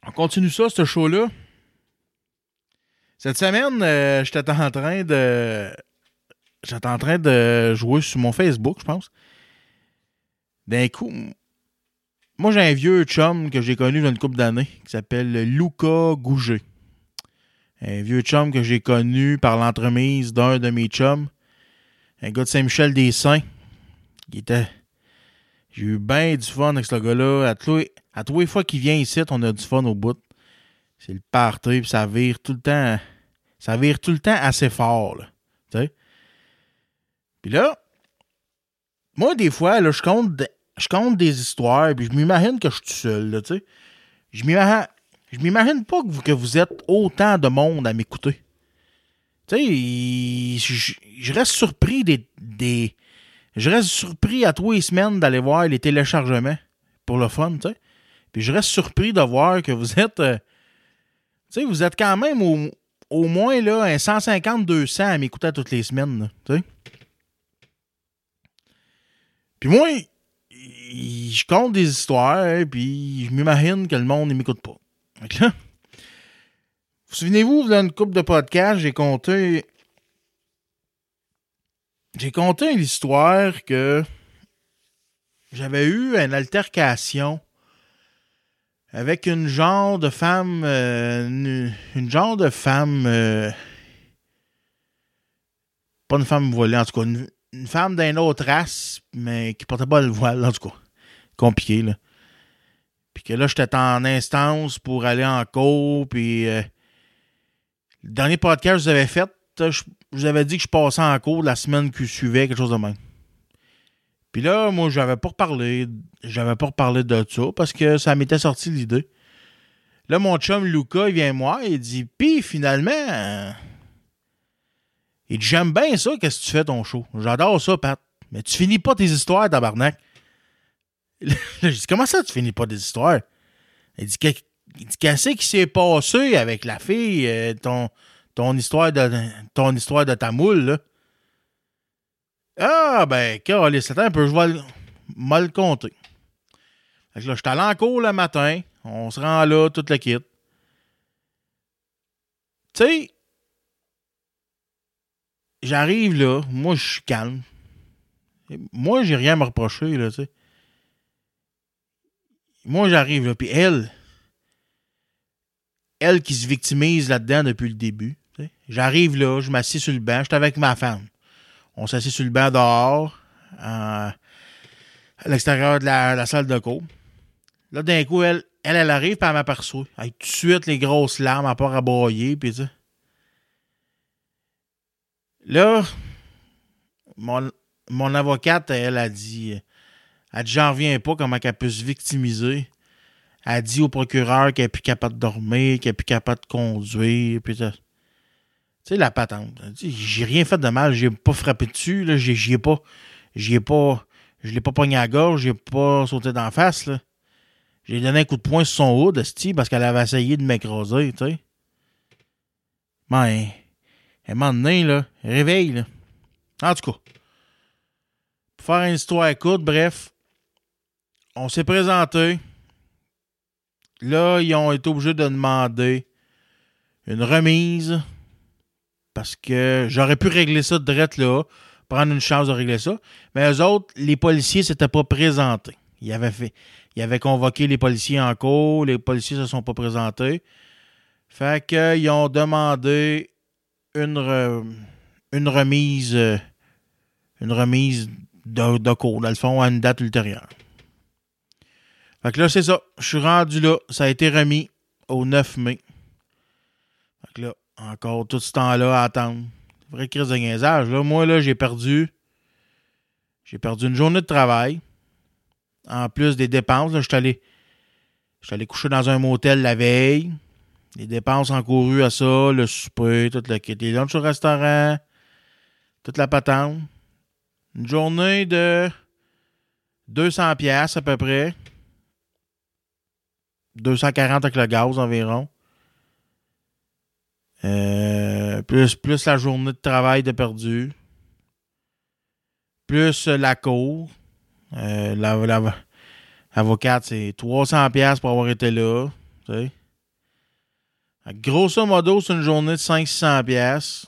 on continue ça, ce show-là. Cette semaine, euh, j'étais en train de. J'étais en train de jouer sur mon Facebook, je pense. D'un coup, moi, j'ai un vieux chum que j'ai connu a une couple d'années qui s'appelle Luca Gouget. Un vieux chum que j'ai connu par l'entremise d'un de mes chums. Un gars de Saint-Michel-des-Saints. Il était. J'ai eu bien du fun avec ce gars-là. À, tous les- fois qu'il vient ici, on a du fun au bout. C'est le party, puis ça vire tout le temps. Ça vire tout le temps assez fort, là. Tu sais? Puis là, moi, des fois, là, je compte, je compte des histoires, puis je m'imagine que je suis tout seul, là. Je m'imagine, m'imagine pas que vous, êtes autant de monde à m'écouter. Tu sais, je, reste surpris des, je reste surpris à tous les semaines d'aller voir les téléchargements pour le fun. Puis je reste surpris de voir que vous êtes. euh, tu sais, vous êtes quand même au, au moins là, un 150-200 à m'écouter toutes les semaines, là. Puis moi, je compte des histoires, hein, puis je m'imagine que le monde ne m'écoute pas. Vous souvenez-vous, dans une couple de podcasts, j'ai compté j'ai compté l'histoire que j'avais eu une altercation avec une genre de femme, euh, une, genre de femme, euh, pas une femme voilée, en tout cas, une, femme d'une autre race, mais qui portait pas le voile, en tout cas. Compliqué, là. Puis que là, j'étais en instance pour aller en cours, puis euh, le dernier podcast que vous avais fait, je vous avais dit que je passais en cours la semaine qui suivait, quelque chose de même. Puis là, moi, j'avais pas reparlé, j'avais pas reparlé de ça parce que ça m'était sorti l'idée. Là, mon chum Luca, il vient moi, il dit Pis finalement, il dit J'aime bien ça, qu'est-ce que tu fais ton show? J'adore ça, Pat. Mais tu finis pas tes histoires, tabarnak. *laughs* Là, j'ai dit Comment ça, tu finis pas tes histoires? Il dit Qu'est-ce qui s'est passé avec la fille, euh, ton, ton, histoire de, ton histoire de ta moule, là? Ah, ben, Carolis, attends un peu, je vais le, compter. Je suis allé en cours le matin, on se rend là, toute la kit. Tu sais, j'arrive là, moi, je suis calme. Moi, j'ai rien à me reprocher, là. Moi, j'arrive là, puis elle, elle qui se victimise là-dedans depuis le début. J'arrive là, je m'assieds sur le banc, j'étais avec ma femme. On s'assied sur le banc dehors, euh, à l'extérieur de la, salle de cours. Là, d'un coup, elle, elle, elle arrive, puis elle m'aperçoit. Avec tout de suite les grosses larmes, à part à broyer, puis sais. Là, mon, avocate, elle a dit, elle dit, j'en reviens pas comment qu'elle peut se victimiser. Elle dit au procureur qu'elle est plus capable de dormir, qu'elle est plus capable de conduire, puis ça. Tu sais, la patente. J'ai rien fait de mal, j'ai pas frappé dessus, là, j'y ai pas. J'y ai pas. Je l'ai pas pogné à la gorge, j'ai pas sauté d'en face, là. J'ai donné un coup de poing sur son hood, esti, parce qu'elle avait essayé de m'écraser, tu sais. Ben, elle m'a donné, là. Réveille, là. En tout cas. Pour faire une histoire courte, bref. On s'est présenté. Là, ils ont été obligés de demander une remise parce que j'aurais pu régler ça direct là, prendre une chance de régler ça. Mais eux autres, les policiers s'étaient pas présentés. Ils avaient fait, ils avaient convoqué les policiers en cours, les policiers se sont pas présentés. Fait qu'ils ont demandé une remise, euh, une remise de, de cours, dans le fond, à une date ultérieure. Fait que là, c'est ça. Je suis rendu là. Ça a été remis au 9 mai. Fait que là, encore tout ce temps-là à attendre. Vraie crise de niaisage. Moi, là, j'ai perdu. J'ai perdu une journée de travail. En plus des dépenses. Là, je suis allé. Coucher dans un motel la veille. Les dépenses encourues à ça, le souper, toute la kit. Les au restaurant. Toute la patente. Une journée de 200 pièces à peu près. 240 avec le gaz environ. Euh, plus, plus la journée de travail de perdu. Plus euh, la cour. Euh, la, la- l'avocate, c'est 300 pièces pour avoir été là. Grosso modo, c'est une journée de 500 pièces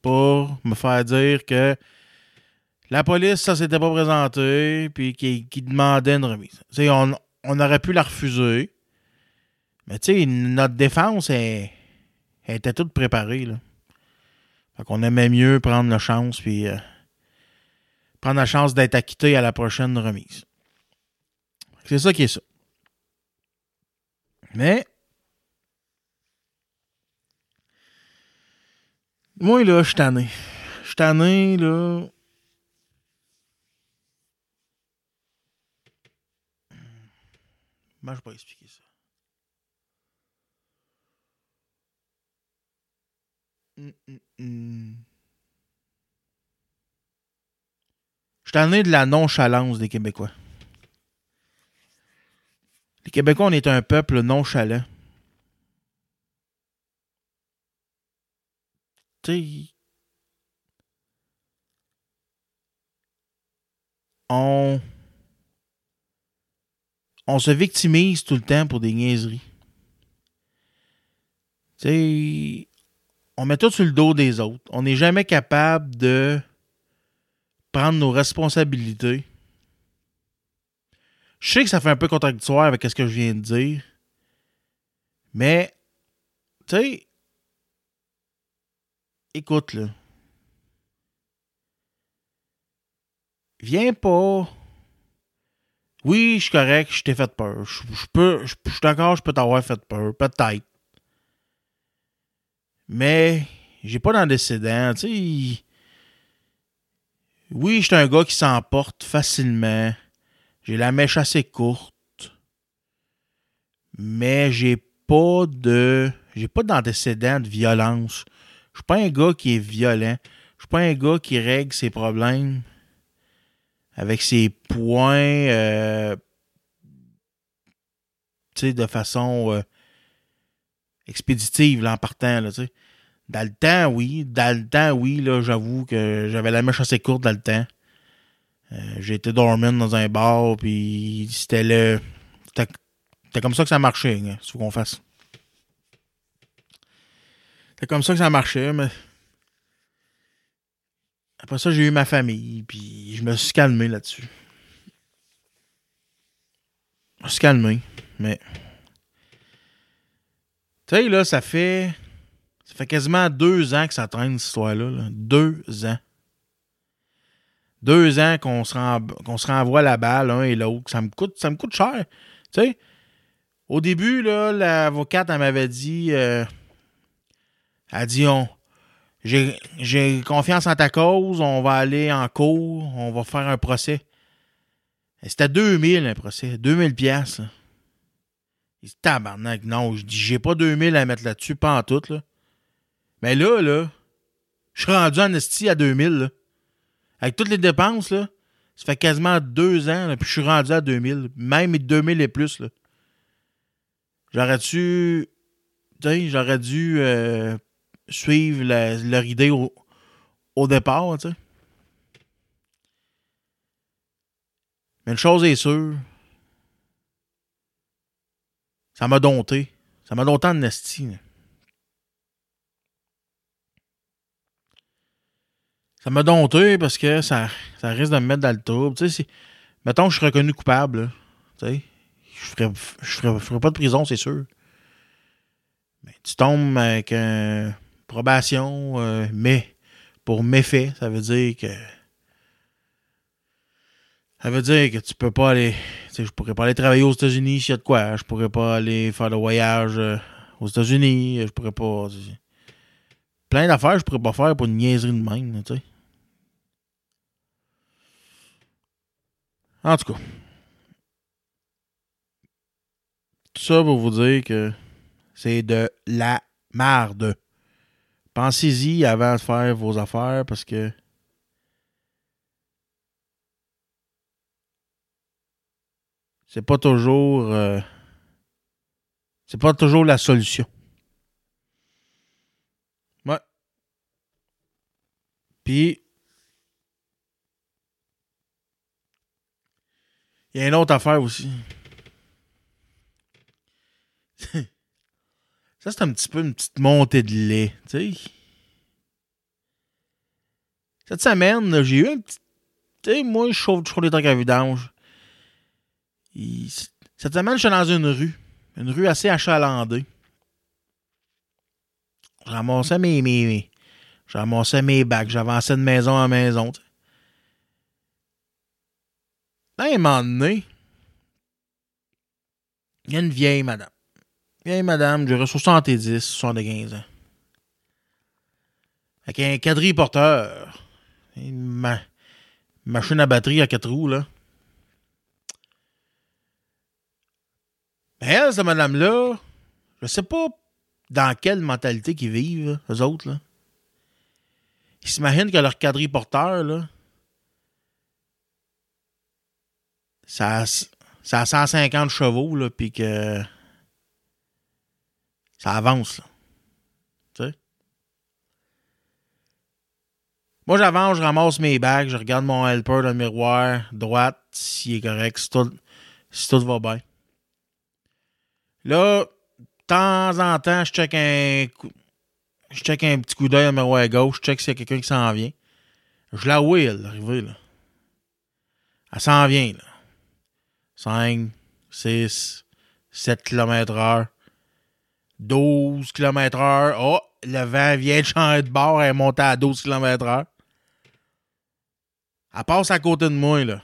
pour me faire dire que la police, ça s'était pas présenté, puis qui, demandait une remise. On, on aurait pu la refuser. Mais tu sais, notre défense, elle, elle était toute préparée. Là. Fait qu'on aimait mieux prendre la chance, puis euh, prendre la chance d'être acquitté à la prochaine remise. C'est ça qui est ça. Mais, moi, là, je suis tanné. Je suis tanné, là. Moi, je peux pas expliquer Je suis tanné de la nonchalance des Québécois. Les Québécois, on est un peuple nonchalant. On se victimise tout le temps pour des niaiseries. On met tout sur le dos des autres. On n'est jamais capable de prendre nos responsabilités. Je sais que ça fait un peu contradictoire avec ce que je viens de dire. Mais, tu sais, écoute, là. Viens pas. Oui, je suis correct, je t'ai fait peur. Je, peux, je suis d'accord, je peux t'avoir fait peur, peut-être. Mais, j'ai pas d'antécédent, tu sais. Oui, je suis un gars qui s'emporte facilement. J'ai la mèche assez courte. Mais j'ai pas de. J'ai pas d'antécédent de violence. Je suis pas un gars qui est violent. Je suis pas un gars qui règle ses problèmes avec ses points euh, tu sais, de façon euh, expéditive là, en partant. Là, tu sais. dans le temps, oui. Dans le temps, oui, là, j'avoue que j'avais la mèche assez courte dans le temps. Euh, j'ai été dormant dans un bar, puis c'était le. C'était comme ça que ça marchait, hein, ce qu'on fasse. C'était comme ça que ça marchait, mais. Après ça, j'ai eu ma famille, puis je me suis calmé là-dessus. Je me suis calmé, mais. Tu sais, là, ça fait. Ça fait quasiment deux ans que ça traîne, cette histoire-là. là. Deux ans. Deux ans qu'on se, renvoie la balle, l'un et l'autre. Ça me coûte, ça me coûte cher. Tu sais, au début, l'avocate, elle m'avait dit. euh, elle a dit on. J'ai confiance en ta cause, on va aller en cours, on va faire un procès. C'était 2000 un procès, 2000 pièces. Il dit tabarnak, non, je dis j'ai pas 2000 à mettre là-dessus, pas en tout là. Mais là là, je suis rendu en esti à 2000 là. Avec toutes les dépenses là, ça fait quasiment deux ans là, puis je suis rendu à 2000, même 2000 et plus là. J'aurais dû j'aurais dû euh, suivre la- leur idée au, au départ, tu sais. Mais une chose est sûre, ça m'a dompté. Ça m'a dompté en esti. Ça m'a dompté parce que ça, ça risque de me mettre dans le trouble. Tu sais, mettons que je suis reconnu coupable, tu sais, je ferais, je ferais, je pas de prison, c'est sûr. Mais tu tombes avec un probation, euh, mais pour méfait, ça veut dire que. Ça veut dire que tu peux pas aller. Je pourrais pas aller travailler aux États-Unis s'il y a de quoi. Je pourrais pas aller faire le voyage euh, aux États-Unis. Je pourrais pas. Plein d'affaires, je pourrais pas faire pour une niaiserie de même, tu sais. En tout cas. Tout ça pour vous dire que c'est de la marde. Pensez-y avant de faire vos affaires parce que c'est pas toujours euh, c'est pas toujours la solution. Ouais. Puis il y a une autre affaire aussi. *laughs* Ça, c'est un petit peu une petite montée de lait, tu sais. Cette semaine, j'ai eu un petit. Tu sais, moi, je chauffe toujours des trucs à vidange. Cette semaine, je suis dans une rue. Une rue assez achalandée. Je mes. mes, mes- bacs. J'avançais de maison en maison, tu sais. Là, un moment donné, il y a une vieille madame. Vieille madame, j'aurais 70, 75 ans. Avec un quadriporteur. Une ma- machine à batterie à quatre roues, là. Mais elle, cette madame-là, je sais pas dans quelle mentalité qu'ils vivent, eux autres, là. Ils s'imaginent que leur quadriporteur, là, ça a, ça a 150 chevaux, là, puis que ça avance? Moi, j'avance, je ramasse mes bacs, je regarde mon helper dans le miroir, droite, s'il est correct, tout, si tout va bien. Là, de temps en temps, je check un je check un petit coup d'œil dans le miroir à gauche, je check s'il y a quelqu'un qui s'en vient. Je la wheel, arrivé, là. Elle s'en vient, là. 5, 6, 7 km heure, 12 km heure. Oh, le vent vient de changer de bord, elle est montée à 12 km heure. Elle passe à côté de moi, là.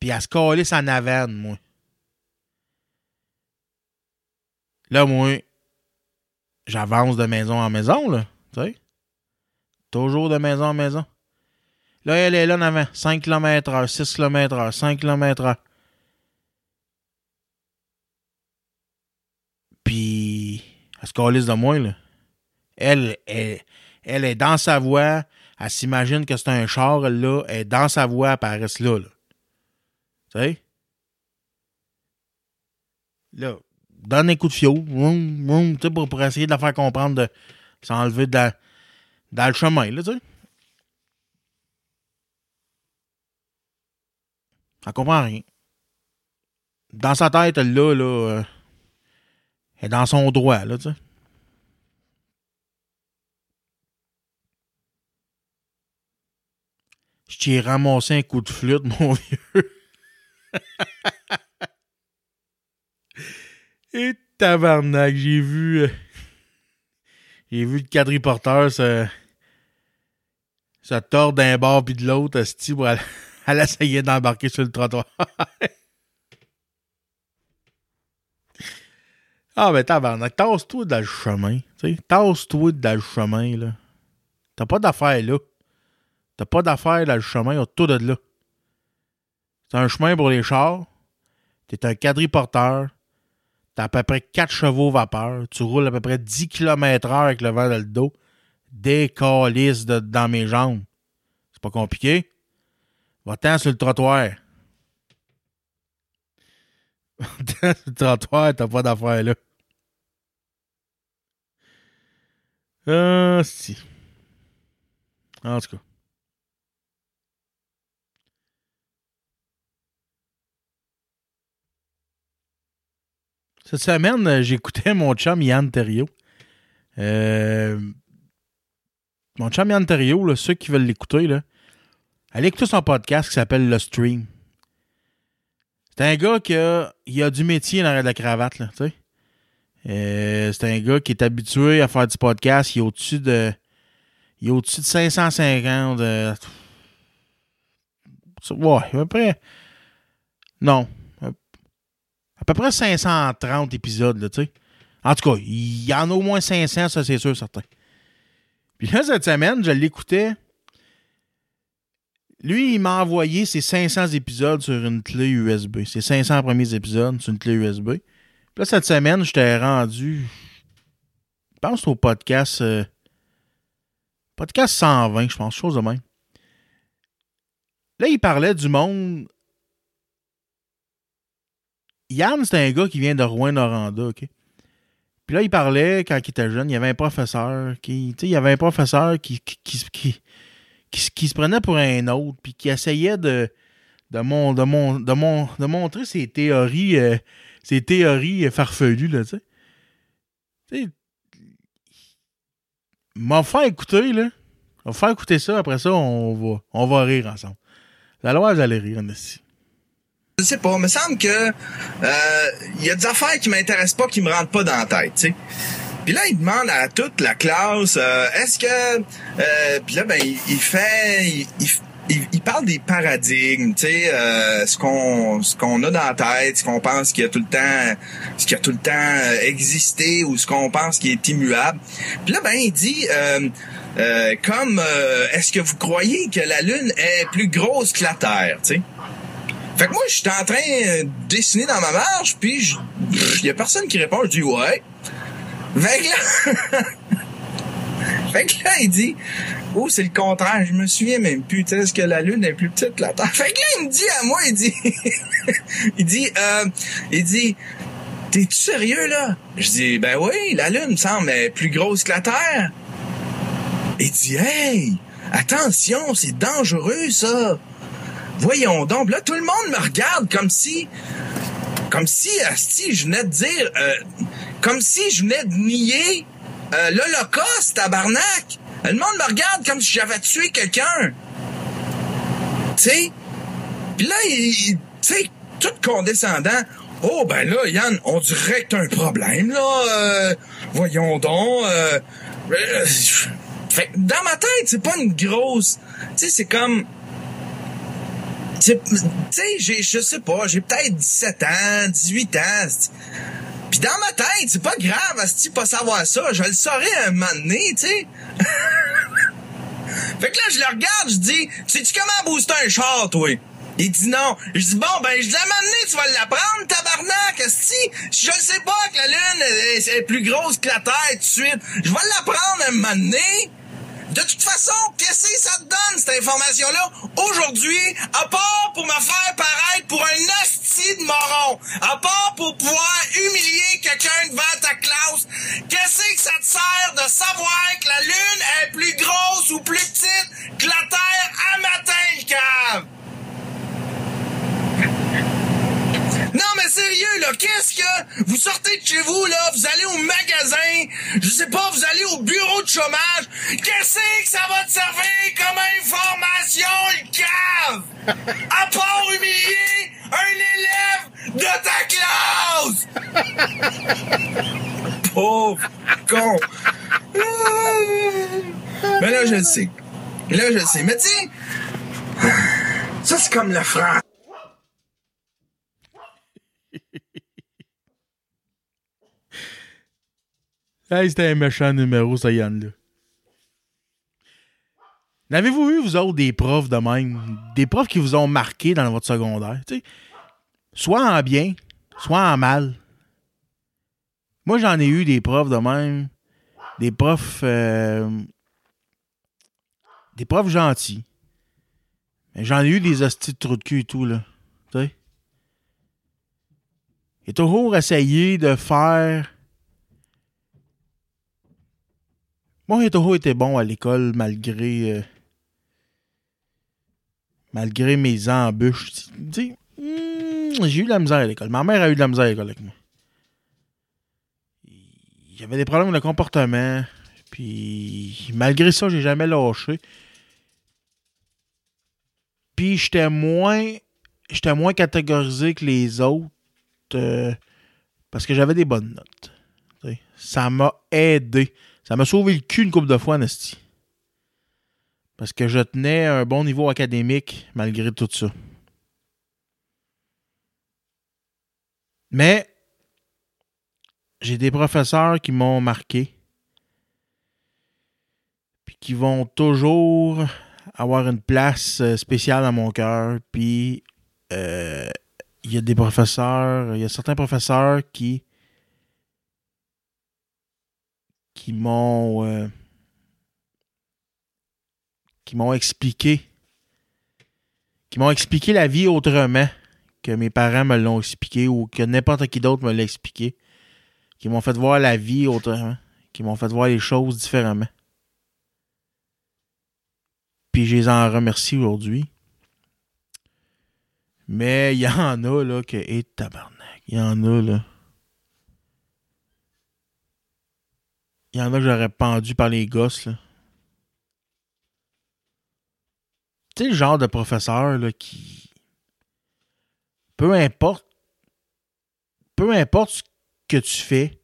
Puis elle se calisse en avane, moi. Là, moi, j'avance de maison en maison, là. Toujours de maison en maison. Là, elle est là en avant. 5 km heure, 6 km heure, 5 km heure. Puis, elle se calisse de moi, là. Elle, elle, elle est dans sa voie. Elle s'imagine que c'est un char, là. Elle est dans sa voie, elle reste là, là. Tu sais? Là, donne un coup de sais, pour, pour essayer de la faire comprendre de s'enlever dans, le chemin, là, tu sais. Elle comprend rien. Dans sa tête, elle, là, là, euh, elle est dans son droit, là, tu sais. Je t'ai ramassé un coup de flûte, *laughs* mon vieux. Et tabarnak, j'ai vu. euh, j'ai vu le quadriporteur se. se tordre d'un bord puis de l'autre, esti, pour aller, *laughs* aller essayer d'embarquer sur le trottoir. *laughs* ah, ben tabarnak, tasse-toi dans le chemin. Tasse-toi dans le chemin, là. T'as pas d'affaires là. T'as pas d'affaires dans le chemin autour de là. C'est un chemin pour les chars. T'es un quadriporteur. T'as à peu près 4 chevaux vapeur. Tu roules à peu près 10 km heure avec le vent dans le dos. Des calices dans mes jambes. C'est pas compliqué. Va-t'en sur le trottoir. Va-t'en sur le trottoir, t'as pas d'affaires là. Ah, si. En tout cas. Cette semaine, euh, j'écoutais mon chum Yann Terriot. Euh, mon chum Yann Terriot, là, ceux qui veulent l'écouter, allez écouter son podcast qui s'appelle Le Stream. C'est un gars qui a, il a du métier dans la cravate, là. Euh, c'est un gars qui est habitué à faire du podcast. Il est au-dessus de. Il est au-dessus de 550. euh, ouais, à peu près. Non. À peu près 530 épisodes, là, tu sais. En tout cas, il y en a au moins 500, ça, c'est sûr, certain. Puis là, cette semaine, je l'écoutais. Lui, il m'a envoyé ses 500 épisodes sur une clé USB. Ses 500 premiers épisodes sur une clé USB. Puis là, cette semaine, j'étais rendu. Je pense au podcast. euh, podcast 120, je pense, chose de même. Là, il parlait du monde. Yann, c'est un gars qui vient de Rouen-Noranda, OK? Puis là, il parlait, quand il était jeune, il y avait un professeur qui. Tu sais, il y avait un professeur qui, qui, qui, qui, se prenait pour un autre, puis qui essayait de, de, mon, de, mon, de, mon, de montrer ses théories, euh, ses théories euh, farfelues, là, tu sais. Tu sais, m'a fait écouter, là. On va faire écouter ça, après ça, on va, on va rire ensemble. La loi, vous allez rire, esti. Je sais pas, me semble que euh, il y a des affaires qui m'intéressent pas, qui me rentrent pas dans la tête, tu sais. Puis là, il demande à toute la classe, euh, est-ce que... Euh, puis là, ben, il, fait... Il, il- il- parle des paradigmes, tu sais, euh, ce qu'on ce qu'on a dans la tête, ce qu'on pense qui a tout le temps, ce qui a tout le temps euh, existé ou ce qu'on pense qui est immuable. Puis là, ben, il dit, euh, euh, comme, euh, est-ce que vous croyez que la Lune est plus grosse que la Terre, tu sais? Fait que moi, je en train euh, de dessiner dans ma marge, puis pff, y a personne qui répond. Je dis ouais. Fait que là, *laughs* fait que là, il dit, oh, c'est le contraire. Je me souviens même plus. Est-ce que la Lune est plus petite que la Terre? Fait que là, il me dit à moi, il dit, *laughs* il dit, euh, il dit, t'es-tu sérieux, là? Je dis, ben oui, la Lune me semble plus grosse que la Terre. Il dit, hey, attention, c'est dangereux, ça. Voyons donc. Là, tout le monde me regarde comme si... Comme si, asti, je venais de dire... euh, comme si je venais de nier euh, l'Holocauste, tabarnak. Le monde me regarde comme si j'avais tué quelqu'un. Tu sais? Puis là, il, tu sais, tout condescendant. Oh, ben là, Yann, on dirait que t'as un problème, là. Euh, voyons donc. euh, euh, dans ma tête, c'est pas une grosse... Tu sais, c'est comme... Tu sais, je sais pas, j'ai peut-être 17 ans, 18 ans. Puis dans ma tête, c'est pas grave, asti, pas savoir ça. Je le saurais un moment donné, tu sais. *laughs* fait que là, je le regarde, je dis, sais-tu comment booster un char, toi? Il dit non. Je dis, bon, ben, je dis, à donné, tu vas l'apprendre, tabarnak. Si je le sais pas que la Lune est, plus grosse que la Terre tout de suite, je vais l'apprendre à un moment donné. De toute façon, qu'est-ce que ça te donne, cette information-là, aujourd'hui, à part pour me faire paraître pour un hostie de moron, à part pour pouvoir humilier quelqu'un devant ta classe, qu'est-ce que ça te sert de savoir que la Lune est plus grosse ou plus petite que la Terre à matin, le? Non, mais sérieux, là, qu'est-ce que vous sortez de chez vous, là, vous allez au magasin, je sais pas, vous allez au bureau de chômage, qu'est-ce que ça va te servir comme information, le cave? À part humilier un élève de ta classe! *laughs* Pauvre con! Mais là, je le sais. Là, je le sais. Mais tu ça, c'est comme le franc. Hey, c'était un méchant numéro, ça, Yann-là. N'avez-vous eu, vous autres, des profs de même? Des profs qui vous ont marqué dans votre secondaire? Soit en bien, soit en mal. Moi, j'en ai eu des profs de même. Des profs. euh, des profs gentils. Mais j'en ai eu des hosties de trous de cul et tout, là. Tu sais? Toujours essayé de faire. Moi, j'ai toujours été bon à l'école malgré. euh, malgré mes embûches. Tu hmm, j'ai eu de la misère à l'école. Ma mère a eu de la misère à l'école avec moi. Avait des problèmes de comportement. Puis, malgré ça, j'ai jamais lâché. Puis, j'étais moins. J'étais moins catégorisé que les autres. euh, parce que j'avais des bonnes notes. Ça m'a aidé. Ça m'a sauvé le cul une couple de fois, Nasty. Parce que je tenais un bon niveau académique malgré tout ça. Mais j'ai des professeurs qui m'ont marqué. Puis qui vont toujours avoir une place euh, spéciale dans mon cœur. Puis euh, il y a des professeurs, il y a certains professeurs qui qui m'ont euh, qui m'ont expliqué qui m'ont expliqué la vie autrement que mes parents me l'ont expliqué ou que n'importe qui d'autre me l'a expliqué qui m'ont fait voir la vie autrement qui m'ont fait voir les choses différemment. Puis je les en remercie aujourd'hui. Mais il y en a là que et tabarnak il y en a là Il y en a que j'aurais pendu par les gosses. Tu sais, le genre de professeur, là, qui. Peu importe. Peu importe ce que tu fais,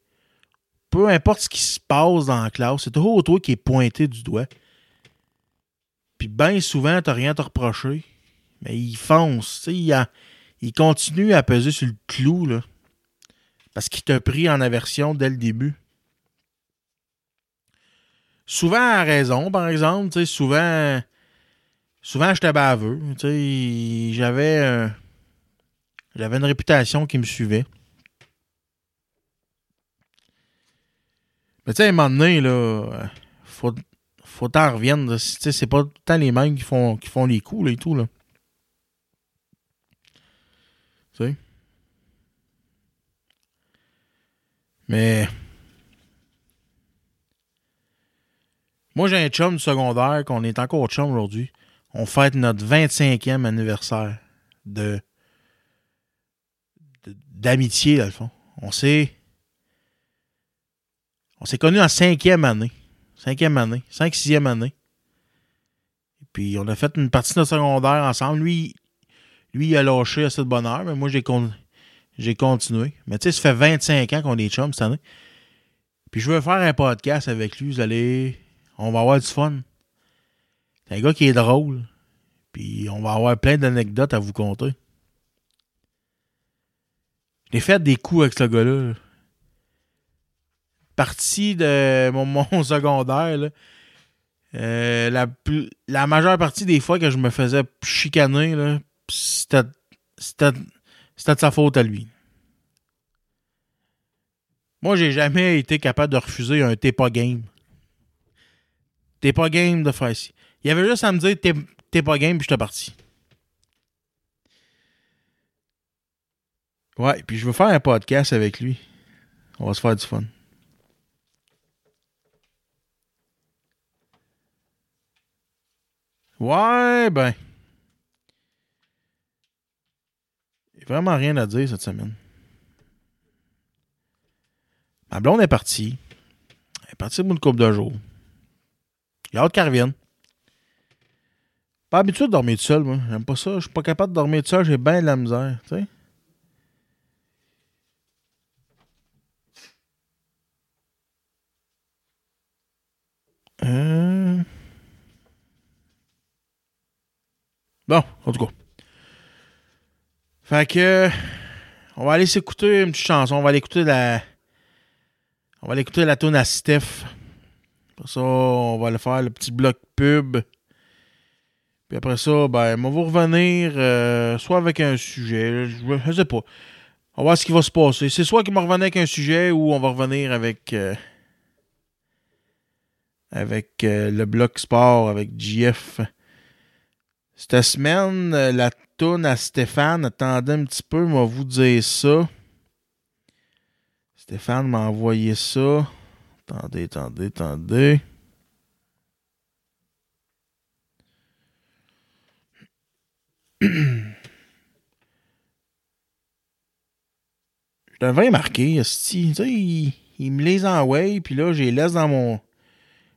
peu importe ce qui se passe dans la classe, c'est toujours toi qui est pointé du doigt. Puis bien souvent, t'as rien à te reprocher. Mais il fonce, il, il continue à peser sur le clou. Parce qu'il t'a pris en aversion dès le début souvent à raison, par exemple. Tu sais, souvent, souvent j'étais baveux. Tu sais, j'avais, j'avais une réputation qui me suivait. Mais tu sais, à un moment donné, là, euh, faut, faut t'en revienne. là. Tu sais, c'est pas tout le temps les mêmes qui font, qui font les coups, et tout, là. Tu sais. Mais... Moi, j'ai un chum secondaire qu'on est encore chum aujourd'hui. On fête notre 25e anniversaire de d'amitié, dans le fond. On s'est on s'est connus en cinquième année. Cinquième année. Cinq, sixième année. Puis, on a fait une partie de notre secondaire ensemble. Lui, Lui, il a lâché à cette bonne heure, mais moi, j'ai con- j'ai continué. Mais tu sais, ça fait 25 ans qu'on est chums cette année. Puis je veux faire un podcast avec lui. Vous allez. On va avoir du fun. C'est un gars qui est drôle. Puis on va avoir plein d'anecdotes à vous conter. J'ai fait des coups avec ce gars-là. là. Partie de mon, *laughs* secondaire, euh, la, majeure partie des fois que je me faisais chicaner, c'était de sa faute à lui. Moi, j'ai jamais été capable de refuser un t'es pas game. T'es pas game de faire ci. Il y avait juste à me dire t'es pas game, puis j'étais parti. Ouais, puis je veux faire un podcast avec lui. On va se faire du fun. Ouais, ben. Il a vraiment rien à dire cette semaine. Ma blonde est partie. Elle est partie au bout de couple de jours. A hâte qu'elle revienne. Pas habitué de dormir tout seul, moi. J'aime pas ça. Je suis pas capable de dormir tout seul. J'ai bien de la misère. Euh... Bon, en tout cas. Fait que. On va aller s'écouter une petite chanson. On va aller écouter la. On va aller écouter la tune à Steph. Après ça, on va aller faire le petit bloc pub. Puis après ça, ben, on va vous revenir euh, soit avec un sujet. Je, je sais pas. On va voir ce qui va se passer. C'est soit qu'il va revenir avec un sujet ou on va revenir avec. euh, avec euh, le bloc sport, avec JF. Cette semaine, la toune à Stéphane, attendez un petit peu, va vous dire ça. Stéphane m'a envoyé ça. Attendez, attendez, attendez. Je devrais marquer, esti. Tu sais, il, me les envoie, puis là, les laisse dans mon.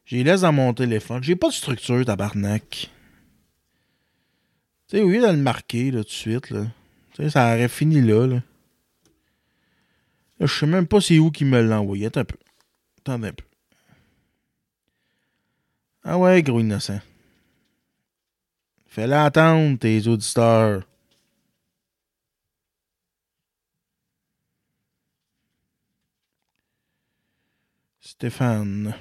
Les laisse dans mon téléphone. J'ai pas de structure, tabarnak. Tu sais, au lieu de le marquer, là, tout de suite, là. Tu sais, ça aurait fini là, là. Là, je sais même pas c'est où qui me l'a envoyé. Un peu. Attendez. Ah ouais, gros innocent. Entendre, tes auditeurs. Stéphane.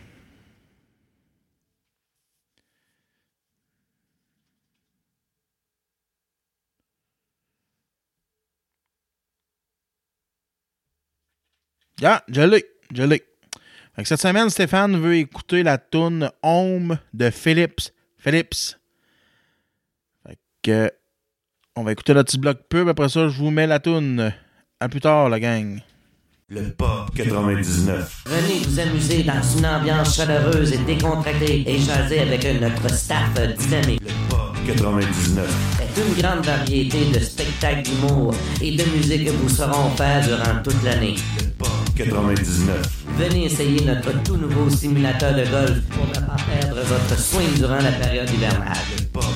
Cette semaine, Stéphane veut écouter la toune Home de Philips. Philips. Fait que on va écouter le petit bloc pub. Après ça, je vous mets la toune. À plus tard, la gang. Le Pop 99. Venez vous amuser dans une ambiance chaleureuse et décontractée et jaser avec notre staff dynamique. 99. C'est une grande variété de spectacles d'humour et de musique que vous saurons faire durant toute l'année. 99. Venez essayer notre tout nouveau simulateur de golf pour ne pas perdre votre swing durant la période hivernale.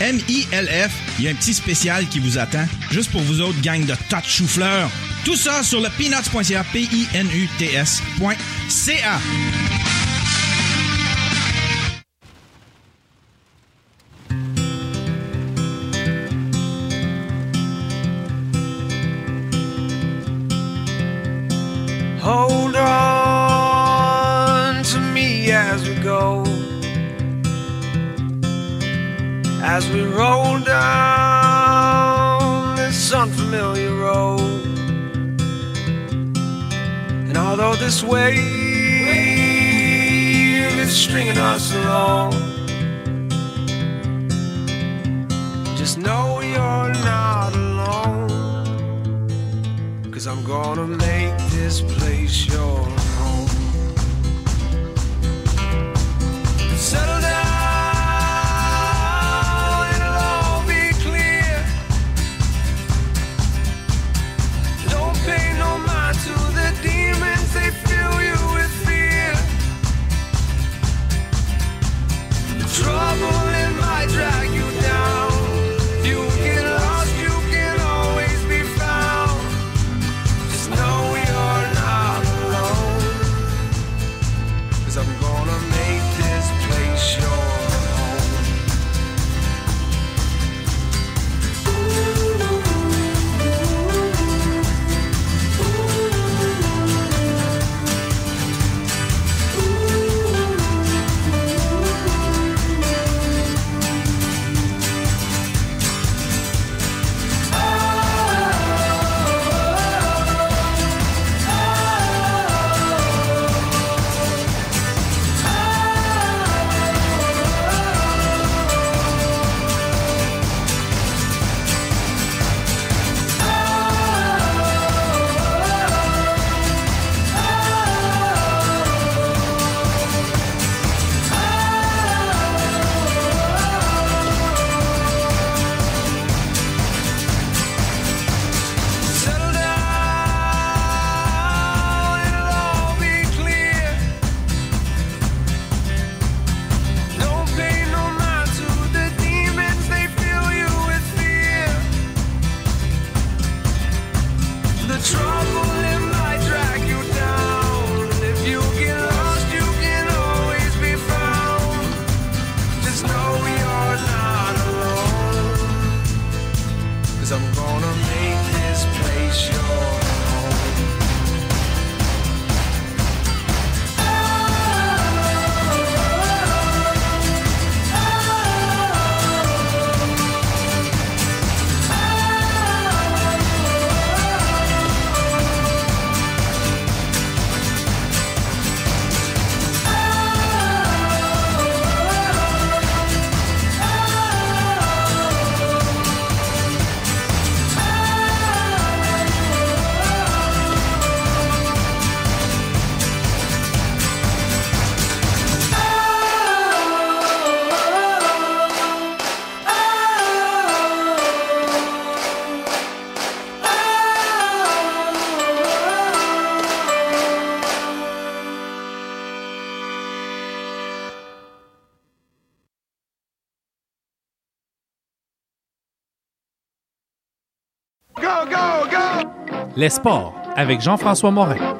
M-I-L-F. Il y a un petit spécial qui vous attend, juste pour vous autres, gang de tas de chou-fleurs. Tout ça sur le peanuts.ca, P-I-N-U-T-S.ca. Hold on as we roll down this unfamiliar road. And although this wave is stringing us along, just know you're not alone. Cause I'm gonna make this place your home. Settle Les sports avec Jean-François Morin.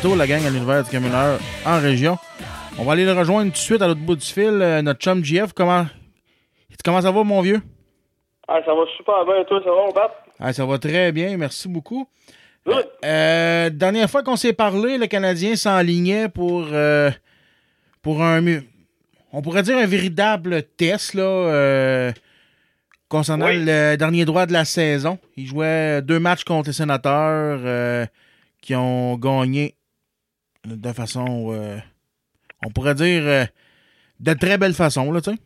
Retour, la gang à l'univers du camionneur en région. On va aller le rejoindre tout de suite à l'autre bout du fil. euh, notre chum GF, comment, comment ça va, mon vieux? Ah, ça va super bien, toi, ça va, mon pape? Ah, ça va très bien, merci beaucoup. Euh, euh, dernière fois qu'on s'est parlé, le Canadien s'enlignait pour, euh, pour un on pourrait dire un véritable test là, concernant Oui. le dernier droit de la saison. Ils jouaient deux matchs contre les sénateurs qui ont gagné de façon, euh, on pourrait dire, euh, de très belle façon, là, tu sais.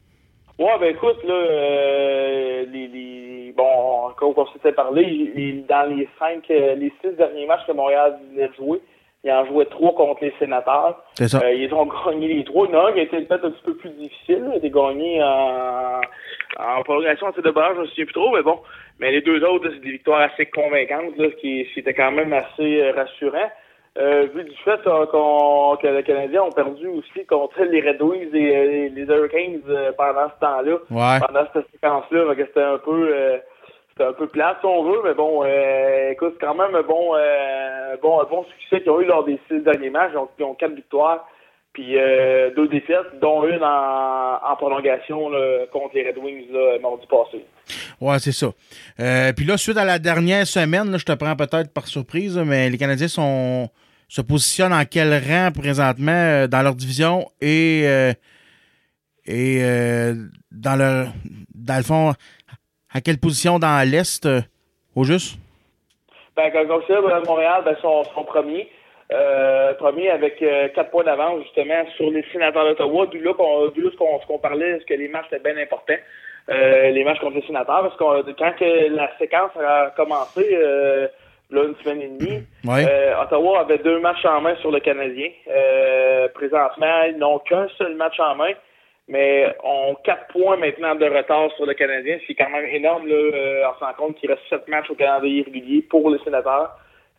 Ouais, ben écoute, là, euh, les, les, bon, comme on s'était parlé, les- dans les cinq, euh, les six derniers matchs que Montréal venait de jouer, ils en jouaient trois contre les sénateurs. C'est ça. Ils ont gagné les trois. Il y en a un qui a été peut-être un petit peu plus difficile. là. Il a été gagné en, en prolongation de barrage, je me souviens plus trop, mais bon. Mais les deux autres, c'est des victoires assez convaincantes, là, ce qui c'était quand même assez rassurant. Euh, vu du fait qu'on- que les Canadiens ont perdu aussi contre les Red Wings et euh, les Hurricanes euh, pendant ce temps-là. Ouais. Pendant cette séquence-là, que c'était un peu euh, c'était un peu plate si on veut, mais bon, écoute, c'est quand même un bon, bon, un bon succès qu'ils ont eu lors des six derniers matchs. Ils ont, ils ont quatre victoires, puis deux défaites, dont une en, en prolongation là, contre les Red Wings là, mardi passé. Ouais, c'est ça. Puis là, suite à la dernière semaine, là, je te prends peut-être par surprise, mais les Canadiens sont se positionnent en quel rang présentement euh, dans leur division et, euh, et euh, dans leur dans le fond à quelle position dans l'Est au juste? Ben, comme ça, Montréal, ben, premiers. Euh, premier avec quatre points d'avance, justement, sur les sénateurs d'Ottawa. D'où là qu'on d'où qu'on qu'on parlait, ce que les matchs étaient bien importants. Les matchs contre les sénateurs, parce que quand que la séquence a commencé, là, une semaine et demie, *clears throat* Ouais. euh, Ottawa avait deux matchs en main sur le Canadien. Euh, présentement, ils n'ont qu'un seul match en main, mais ont quatre points maintenant de retard sur le Canadien, ce qui est quand même énorme. Là, euh, on se rend compte qu'il reste sept matchs au calendrier régulier pour les sénateurs.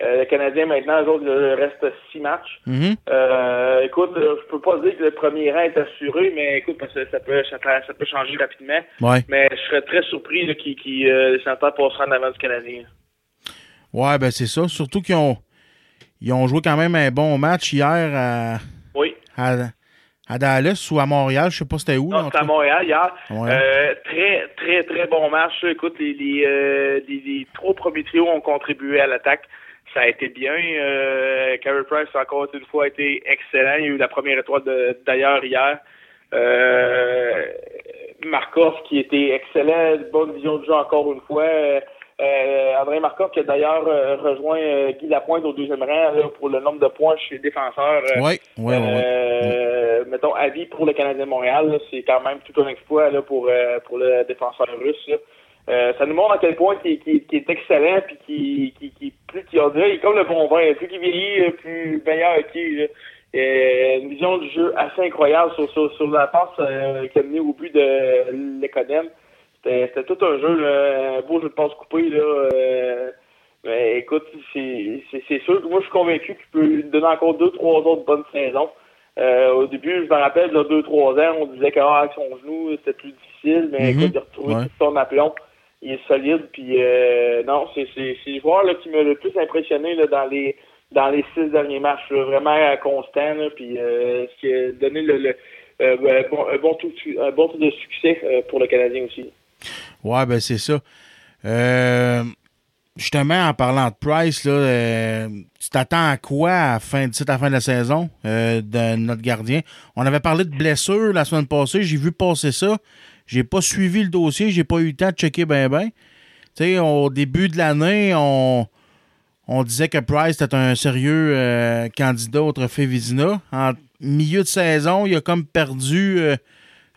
Le Canadien, maintenant, eux autres, il reste six matchs. Mhm. Euh, écoute, je peux pas dire que le premier rang est assuré, mais écoute, parce que ça peut, ça, peut- ça peut changer rapidement. Ouais. Mais je serais très surpris là, qui, qui euh, les sénateurs passeront en avant du Canadien. Ouais, ben c'est ça. Surtout qu'ils ont ils ont joué quand même un bon match hier à, Oui. à, à Dallas ou à Montréal, je sais pas c'était où. Non, c'était à. Montréal hier. Euh, très, très, très bon match. Écoute, les, les, euh, les, les trois premiers trios ont contribué à l'attaque. Ça a été bien. Euh, Carey Price, encore une fois, a été excellent. Il y a eu la première étoile d'ailleurs hier. Euh, Markov qui était excellent, bonne vision de jeu encore une fois. Euh, André Markov qui a d'ailleurs euh, rejoint euh, Guy Lapointe au deuxième rang là, pour le nombre de points chez les défenseurs. Euh, ouais, ouais. euh, mettons, avis pour le Canadien de Montréal, c'est quand même tout un exploit là, pour, euh, pour le défenseur russe. là. Euh, ça nous montre à quel point qu'il est excellent puis qui qui, qui plus qu'il en dirait, il est comme le bon vin, plus qu'il vieillit, plus meilleur qu'il est. une vision du jeu assez incroyable sur, sur, sur la passe qui a mené au but de Lekonen. C'était tout un jeu, là, un beau jeu de passe coupé. Là, euh, mais écoute, c'est sûr que moi je suis convaincu qu'il peut lui donner encore deux, trois autres bonnes saisons. Euh, au début, je me rappelle, il y a deux, trois ans, on disait qu'avec son genou, c'était plus difficile, mais Mhm. écoute, il a retrouvé Ouais. tout son aplomb. Il est solide, puis euh, non, c'est le joueur là, qui m'a le plus impressionné là, dans les dans les six derniers matchs, là, vraiment constant, là, puis euh, ce qui a donné le, le un bon, un bon tour, un bon de succès pour le Canadien aussi. Ouais, ben c'est ça. Euh, justement, en parlant de Price, là, euh, tu t'attends à quoi à la fin, fin de la saison euh, de notre gardien? On avait parlé de blessure la semaine passée, j'ai vu passer ça. J'ai pas suivi le dossier, j'ai pas eu le temps de checker ben ben. Tu sais, au début de l'année, on, on disait que Price était un sérieux candidat au trophée Vizina. En milieu de saison, il a comme perdu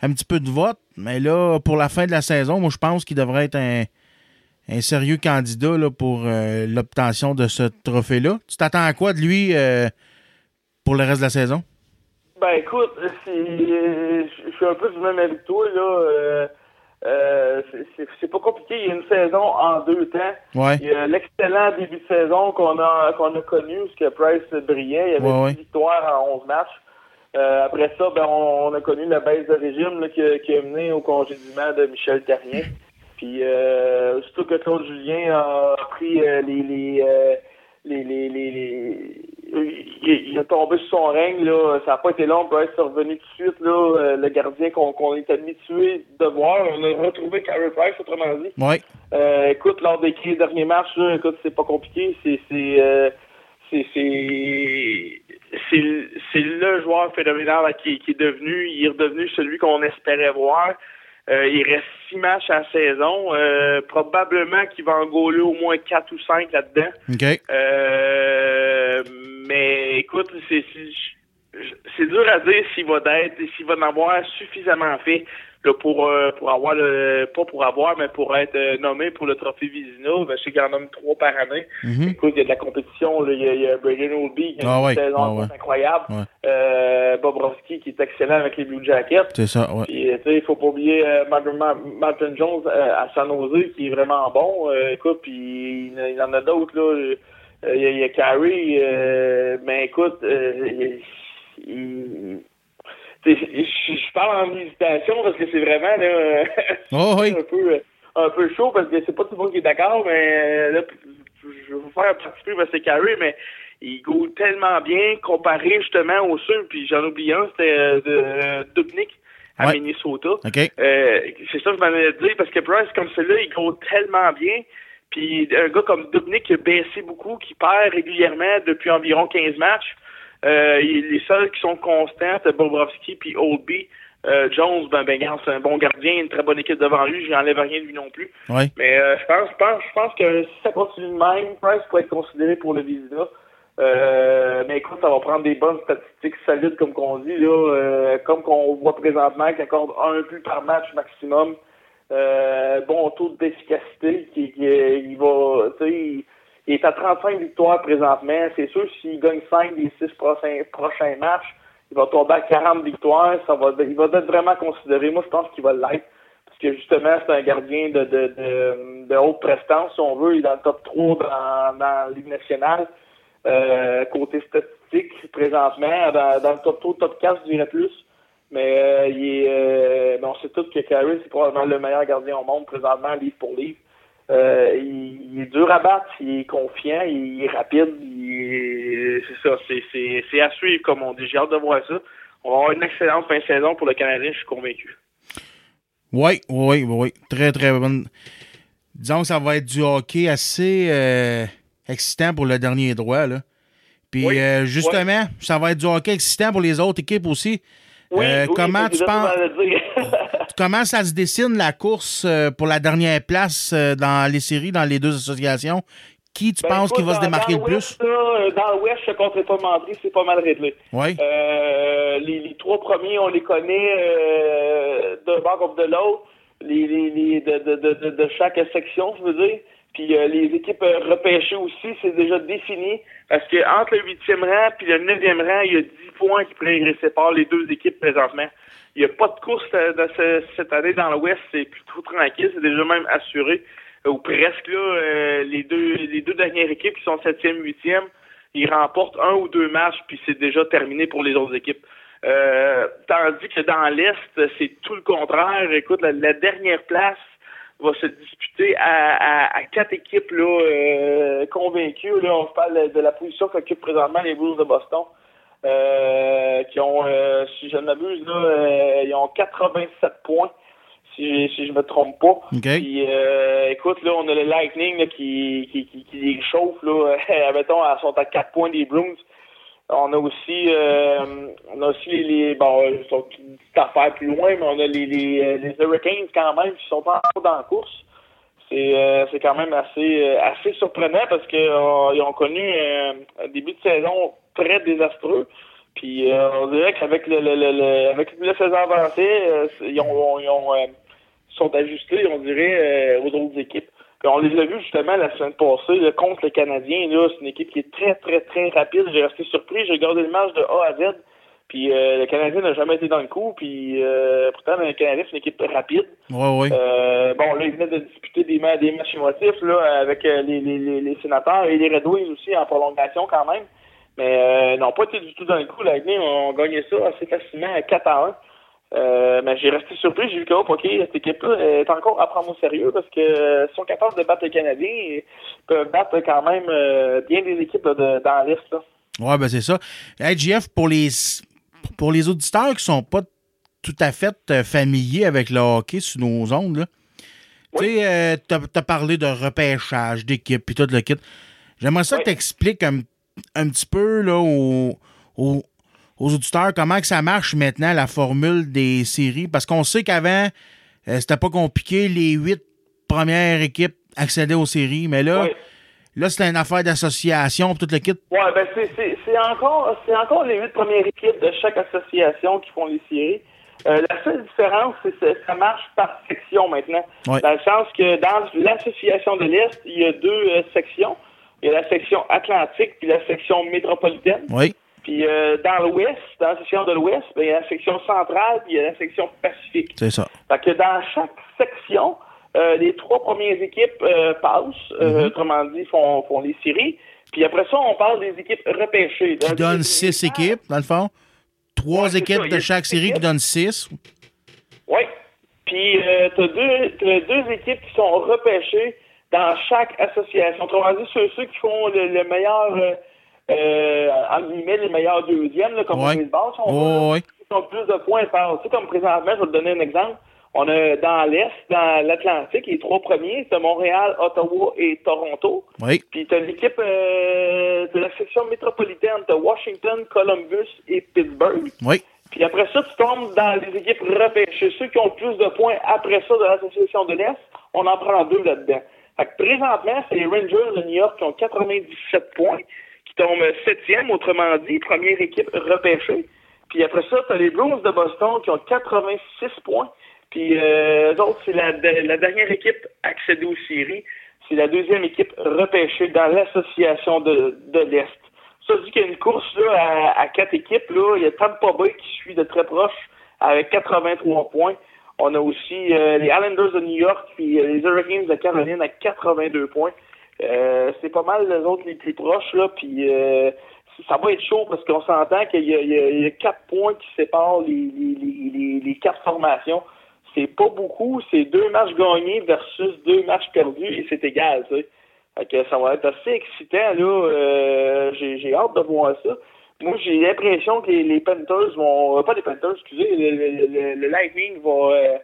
un petit peu de vote. Mais là, pour la fin de la saison, moi, je pense qu'il devrait être un, un sérieux candidat là, pour euh, l'obtention de ce trophée-là. Tu t'attends à quoi de lui euh, pour le reste de la saison? Ben écoute, je suis un peu du même avis que toi là. Euh, c'est- pas compliqué. Il y a une saison en deux temps. Ouais. Il y a l'excellent début de saison qu'on a qu'on a connu, ce que Price brillait. Il y avait Ouais, ouais. 10 victoires en 11 matchs. Euh, après ça, ben on, on a connu la baisse de régime là, qui, a- qui a mené au congédiement de Michel Terrien. *laughs* Puis euh, surtout que Claude Julien a pris euh, les les, euh, les, les, les, les- il, il a tombé sur son règne là. Ça n'a pas été long. Price est revenu tout de suite là. Le gardien qu'on est habitué de voir. On a retrouvé Carey Price autrement dit. Ouais. Écoute, lors des 15 derniers matchs, là, écoute, c'est pas compliqué. C'est c'est le joueur phénoménal qui, qui est devenu, il est redevenu celui qu'on espérait voir. Euh, il reste six matchs à la saison. Euh, probablement qu'il va en gauler au moins quatre ou cinq là-dedans. Euh, mais écoute, c'est dur à dire s'il va d'être, s'il va en avoir suffisamment fait là, pour euh, pour avoir le pas pour avoir, mais pour être euh, nommé pour le trophée Vizina. Ben, je sais qu'il en nomme trois par année. Mhm. Écoute, il y a de la compétition. là. Il, y a, il y a Braden Oldby qui a Ah une ouais, saison ah ouais. incroyable. Ouais. Euh, Bobrovski qui est excellent avec les Blue Jackets. C'est ça, ouais. Puis, tu sais, il faut pas oublier euh, Martin, Jones euh, à San Jose qui est vraiment bon. Euh, écoute, puis il, y en a d'autres là. Il y, a- il y a Carey, euh, mais écoute, euh, il- je, parle en hésitation parce que c'est vraiment là, *laughs* Oh, oui. un peu un peu chaud parce que c'est pas tout le monde qui est d'accord, mais euh, là, je vais vous faire un petit peu parce que c'est Carey, mais il goûte tellement bien comparé justement au sud, puis j'en oublie un, c'était euh, de euh, Dubnik à Ouais. Minnesota. OK. Euh, c'est ça que je m'en allais dire, parce que Price, comme celui-là, il goûte tellement bien. Puis un gars comme Dubnik qui a baissé beaucoup, qui perd régulièrement depuis environ 15 matchs. Euh, les seuls qui sont constants, c'est Bobrovski puis Oldby. Euh, Jones, ben, ben, c'est un bon gardien, une très bonne équipe devant lui, j'enlève rien de lui non plus. Mais euh, je pense, je pense, je pense que si ça continue de même, Price pourrait être considéré pour le. Euh, mais écoute, ça va prendre des bonnes statistiques solides, comme qu'on dit, là, euh, comme qu'on voit présentement, qui accorde un but par match maximum. Euh, bon taux d'efficacité, qui, qui, il va, tu sais, il, est à 35 victoires présentement. C'est sûr, s'il gagne 5 des 6 prochains, prochains matchs, il va tomber à 40 victoires. Ça va, il va être vraiment considéré. Moi, je pense qu'il va l'être. Parce que justement, c'est un gardien de, de, de, haute prestance, si on veut. Il est dans le top 3 dans, dans Ligue nationale. Euh, côté statistique, présentement, dans, le top 3, top 4, je dirais plus. Mais euh, il euh, on sait tous que Carey, c'est probablement le meilleur gardien au monde présentement, livre pour livre. Euh, il, il est dur à battre, il est confiant, il est rapide, c'est ça, c'est, à suivre comme on dit. J'ai hâte de voir ça. On va avoir une excellente fin de saison pour le Canadien, je suis convaincu. Oui, oui, oui. Très, très bonne. Disons que ça va être du hockey assez euh, excitant pour le dernier droit. Là. Puis Oui, euh, justement, ça va être du hockey excitant pour les autres équipes aussi. Oui, oui, comment tu penses. *laughs* comment ça se dessine la course euh, pour la dernière place euh, dans les séries, dans les deux associations? Qui tu Ben, penses qui va se démarquer le plus? là, euh, dans l'Ouest, je ne compterai pas mentir, c'est pas mal réglé. Oui. Euh, les, les trois premiers, on les connaît euh, d'un bord comme de l'autre, les, les, les- de, de, de, chaque section, je veux dire. Puis euh, les équipes repêchées aussi, c'est déjà défini. Parce que entre le huitième rang puis le neuvième rang, il y a 10 points qui pourraient séparent les deux équipes présentement. Il n'y a pas de course euh, cette année dans l'Ouest, c'est plutôt tranquille, c'est déjà même assuré. Euh, Ou presque là, euh, les deux les deux dernières équipes qui sont septième, huitième, ils remportent un ou deux matchs, puis c'est déjà terminé pour les autres équipes. Tandis que dans l'Est, c'est tout le contraire. Écoute, la, dernière place va se disputer à, à, quatre équipes là, convaincues. Là, on parle de, la position qu'occupent présentement les Blues de Boston. Euh, qui ont, euh, si je ne m'abuse, là, euh, ils ont 87 points, si, si je me trompe pas. Puis, euh, écoute, là, on a le Lightning là, qui, qui, qui, qui les chauffe, là, *laughs* mettons, elles sont à 4 points des Bruins. On a aussi, euh, on a aussi les, les bon, euh, sont une petite affaire plus loin, mais on a les, les, les Hurricanes quand même qui sont pas encore dans la course. C'est, euh, c'est quand même assez, euh, assez surprenant parce que euh, ont connu euh, un début de saison très désastreux. Puis euh, on dirait qu'avec le, le, le, le- avec la saison avancée, ils ont, ils ont sont ajustés, on dirait, aux autres équipes. Puis on les a vus justement la semaine passée là, contre le Canadien. Là, c'est une équipe qui est très, très, très rapide. J'ai resté surpris. J'ai regardé le match de A à Z. Puis euh, le Canadien n'a jamais été dans le coup. Puis euh, pourtant, le Canadien, c'est une équipe rapide. Oui, oui. Euh, bon, là, ils venaient de disputer des, ma- des matchs émotifs là, avec euh, les, les, les, les sénateurs et les Red Wings aussi en prolongation quand même. Mais euh, n'ont pas été du tout dans le coup. Lightning ont gagné ça assez facilement à 4 à 1. Euh, mais j'ai resté surpris, j'ai vu que oh, ok, cette équipe-là est encore à prendre au sérieux parce que euh, sont capables de battre les Canadiens, ils peuvent battre quand même euh, bien des équipes là, de- dans la liste. Là. Oui, ben c'est ça. Hey, pour les, pour les auditeurs qui sont pas tout à fait euh, familiers avec le hockey sur nos ondes, tu sais, euh, as parlé de repêchage d'équipe puis tout le kit. J'aimerais ça que tu expliques un, un petit peu là, aux, aux- aux auditeurs comment que ça marche maintenant, la formule des séries? Parce qu'on sait qu'avant, euh, c'était pas compliqué. Les huit premières équipes accédaient aux séries. Mais là. Là c'est une affaire d'association pour toute l'équipe. Ouais, ben c'est, encore encore les huit premières équipes de chaque association qui font les séries. Euh, la seule différence, c'est que ça marche par section maintenant. Ouais. Dans le sens que dans l'association de l'Est, il y a deux euh, sections. Il y a la section Atlantique puis la section métropolitaine. Oui. Puis euh, dans l'Ouest, dans la section de l'Ouest, ben, il y a la section centrale puis il y a la section Pacifique. C'est ça. Fait que dans chaque section, euh, les trois premières équipes euh, passent, euh, Mhm. autrement dit, font, font les séries. Puis après ça, on parle des équipes repêchées. Qui Dans- donne six équipes, dans le fond. Trois Ouais, équipes ça, de chaque série qui équipes. donnent six. Oui. Puis euh, t'as deux, équipes qui sont repêchées dans chaque association. Autrement dit, ceux, ceux qui font le, le meilleur, en guillemets, les meilleurs deuxièmes, là, comme Ouais. on Oh, oui. qui ont plus de points par. Tu sais, comme présentement, je vais te donner un exemple. On a dans l'Est, dans l'Atlantique, les trois premiers, c'est Montréal, Ottawa et Toronto. Oui. Puis t'as l'équipe euh, de la section métropolitaine, t'as Washington, Columbus et Pittsburgh. Oui. Puis après ça, tu tombes dans les équipes repêchées. Ceux qui ont le plus de points après ça de l'association de l'Est, on en prend deux là-dedans. Fait que présentement, c'est les Rangers de New York qui ont 97 points, qui tombent septième, autrement dit, première équipe repêchée. Puis après ça, tu as les Blues de Boston qui ont 86 points. Puis euh, autres, c'est la, la dernière équipe accédée aux séries. C'est la deuxième équipe repêchée dans l'association de, de l'Est. Ça dit qu'il y a une course là, à, à quatre équipes. Là. Il y a Tampa Bay qui suit de très proche avec 83 points. On a aussi euh, les Islanders de New York puis euh, les Hurricanes de Caroline à 82 points. Euh, c'est pas mal les autres les plus proches. Là, puis euh, ça va être chaud parce qu'on s'entend qu'il y y y a quatre points qui séparent les, les, les, les quatre formations. C'est pas beaucoup. C'est deux matchs gagnés versus deux matchs perdus et c'est égal. Tu sais. Que ça va être assez excitant, là. Euh, j'ai, hâte de voir ça. Moi, j'ai l'impression que les, Panthers vont... euh, Pas les Panthers, excusez. Le, le- le- Lightning va, euh,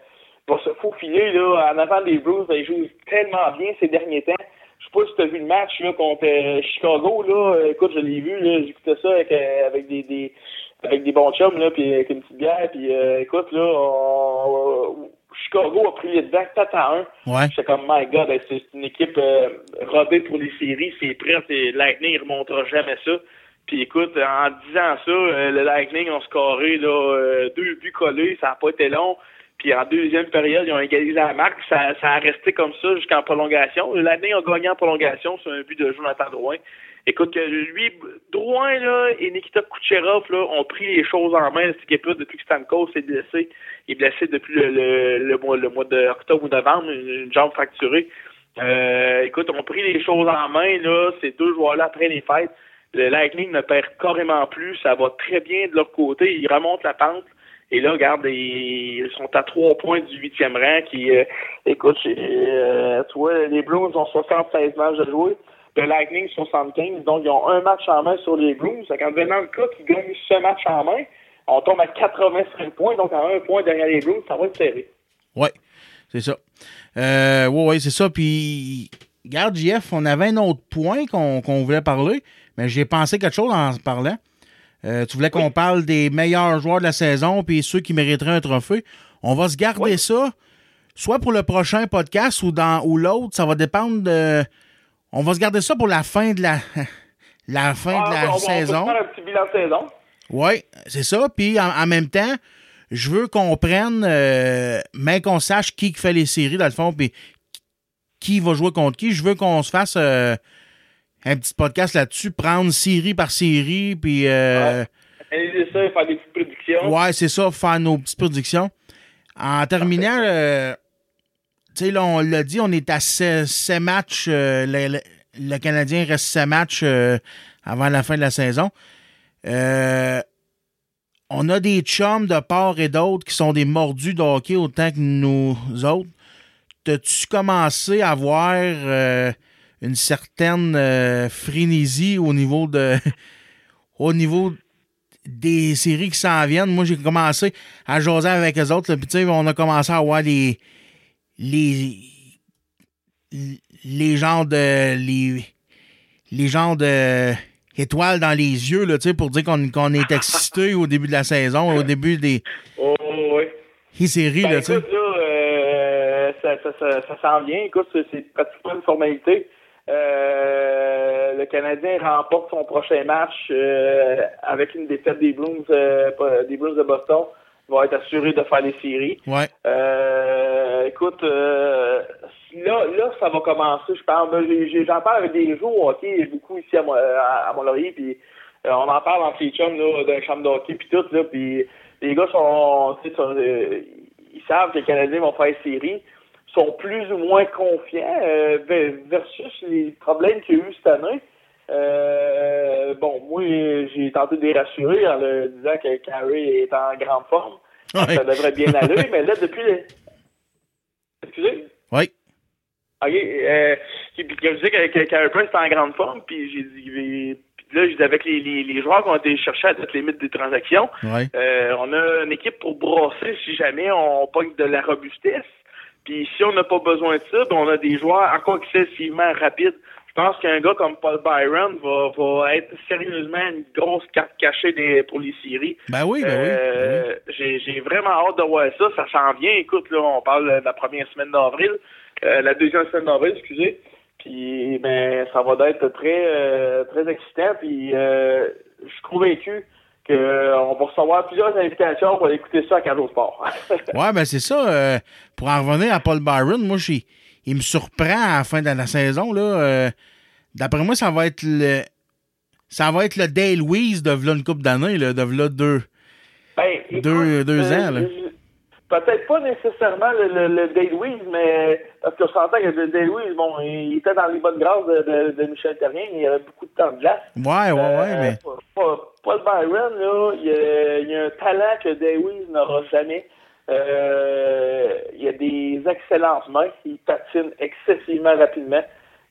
va se faufiler, là, en avant des Blues. Ils jouent tellement bien ces derniers temps. Je sais pas si tu as vu le match, contre Chicago, là. Écoute, je l'ai vu, là. J'écoutais ça avec, avec des avec des bons chums, là, puis avec une petite bière, puis euh, écoute, là, on- Chicago a pris les devants 4 à 1. Ouais. J'étais comme, my God, c'est une équipe euh, rodée pour les séries, c'est prêt, c'est Lightning, il remontera jamais ça. Puis écoute, en disant ça, euh, le Lightning ont scoré là, euh, deux buts collés, ça n'a pas été long. Puis en deuxième période, ils ont égalisé la marque, ça, ça a resté comme ça jusqu'en prolongation. Le Lightning a gagné en prolongation sur un but de Jonathan Drouin. Écoute, lui, Drouin là, et Nikita Kucherov là, ont pris les choses en main, cette équipe-là, depuis que Stamkos s'est blessé. Il est blessé depuis le, le, le mois, le mois d'octobre ou novembre, une, jambe fracturée. Euh, écoute, on pris les choses en main, là, ces deux joueurs-là après les fêtes. Le Lightning ne perd carrément plus, ça va très bien de leur côté, ils remontent la pente. Et là, regarde, ils sont à trois points du huitième rang qui, euh, écoute, euh, tu vois, les Blues ont 76 matchs de jouer, le Lightning 75, donc ils ont un match en main sur les Blues. Quand venant le cas qu'ils gagnent ce match en main, on tombe à 85 points, donc à un point derrière les Blues, ça va être serré. Ouais, c'est ça. Euh, ouais, ouais, c'est ça. Puis, regarde, JF, on avait un autre point qu'on qu'on voulait parler, mais j'ai pensé quelque chose en parlant. Euh, tu voulais qu'on parle des meilleurs joueurs de la saison puis ceux qui mériteraient un trophée. On va se garder ça, soit pour le prochain podcast ou dans ou l'autre. Ça va dépendre de. On va se garder ça pour la fin de la, *laughs* la fin de la Ah, on va- saison. On va faire un petit bilan de saison. Oui, c'est ça. Puis en, en même temps, je veux qu'on prenne, euh, mais qu'on sache qui fait les séries, dans le fond, puis qui va jouer contre qui. Je veux qu'on se fasse euh, un petit podcast là-dessus, prendre série par série, puis. Euh, Analyser ça et faire des petites prédictions. ouais, c'est ça, faire nos petites productions. En terminant, tu sais, là, on l'a dit, on est à 7 matchs. euh, le, Canadien reste 7 matchs euh, avant la fin de la saison. Euh, on a des chums de part et d'autre qui sont des mordus de hockey autant que nous autres. T'as-tu commencé à voir une certaine frénésie au niveau de *laughs* au niveau des séries qui s'en viennent? Moi, j'ai commencé à jaser avec les autres. on a commencé à voir les les les genres de les les genres de étoile dans les yeux là, pour dire qu'on qu'on est excité au début de la saison, au début des, Oh, oui. séries, Ben, là, tu sais. euh, ça, ça, ça, ça s'en vient. Écoute, c'est- c'est pratiquement une formalité. Euh, le Canadien remporte son prochain match euh, avec une défaite des Blues, des Blues de Boston. Il va être assuré de faire les séries. Ouais. Euh, écoute, euh, là, là, ça va commencer, je j'ai- J'en parle avec des joueurs au hockey, beaucoup ici à, Mo- à, à Mont-Laurier, puis euh, on en parle entre les chums là, d'un chambre de hockey, puis tout, là, puis les gars sont, euh, ils savent que les Canadiens vont faire les séries, sont plus ou moins confiants euh, ve- versus les problèmes qu'il y a eu cette année. Euh, bon, moi, j'ai tenté de les rassurer en leur disant que Carey est en grande forme. Ça devrait bien aller, mais là, depuis... Oui. OK. Euh, puis, puis, je disais que, Price est en grande forme, puis j'ai dit... Puis là, je avec les, les, les joueurs qui ont été cherchés à toutes les limites des transactions, Ouais. euh, on a une équipe pour brasser si jamais on pogne de la robustesse. Puis si on n'a pas besoin de ça, ben on a des joueurs encore excessivement rapides. Je pense qu'un gars comme Paul Byron va, va être sérieusement une grosse carte cachée des, pour les séries. Ben oui, ben oui, Euh, J'ai j'ai vraiment hâte de voir ça. Ça s'en vient. Écoute, là, on parle de la première semaine d'avril, euh, la deuxième semaine d'avril, excusez. Puis ben ça va être très euh, très excitant. Puis je suis convaincu qu'on va recevoir plusieurs invitations pour écouter ça à Carlo Sport. *laughs* Ouais, ben c'est ça. euh, pour en revenir à Paul Byron, moi, j'ai- il me surprend à la fin de la saison. Là, euh, D'après moi, ça va être le. Ça va être le Dale Weiss de v'là une couple d'années, de v'là deux, Ben, écoute, deux, deux euh, ans. Là. Peut-être pas nécessairement le, le, le Dale Weiss, mais parce que je sentais que le Dale Weiss, bon, il était dans les bonnes grâces de, de, de Michel Terrien, il y avait beaucoup de temps de glace. Ouais, ouais, ouais, Euh, mais. Paul Byron, là, il y a, il y a un talent que Dale Weiss n'aura jamais. Euh, il a des excellentes mains. Il patine excessivement rapidement.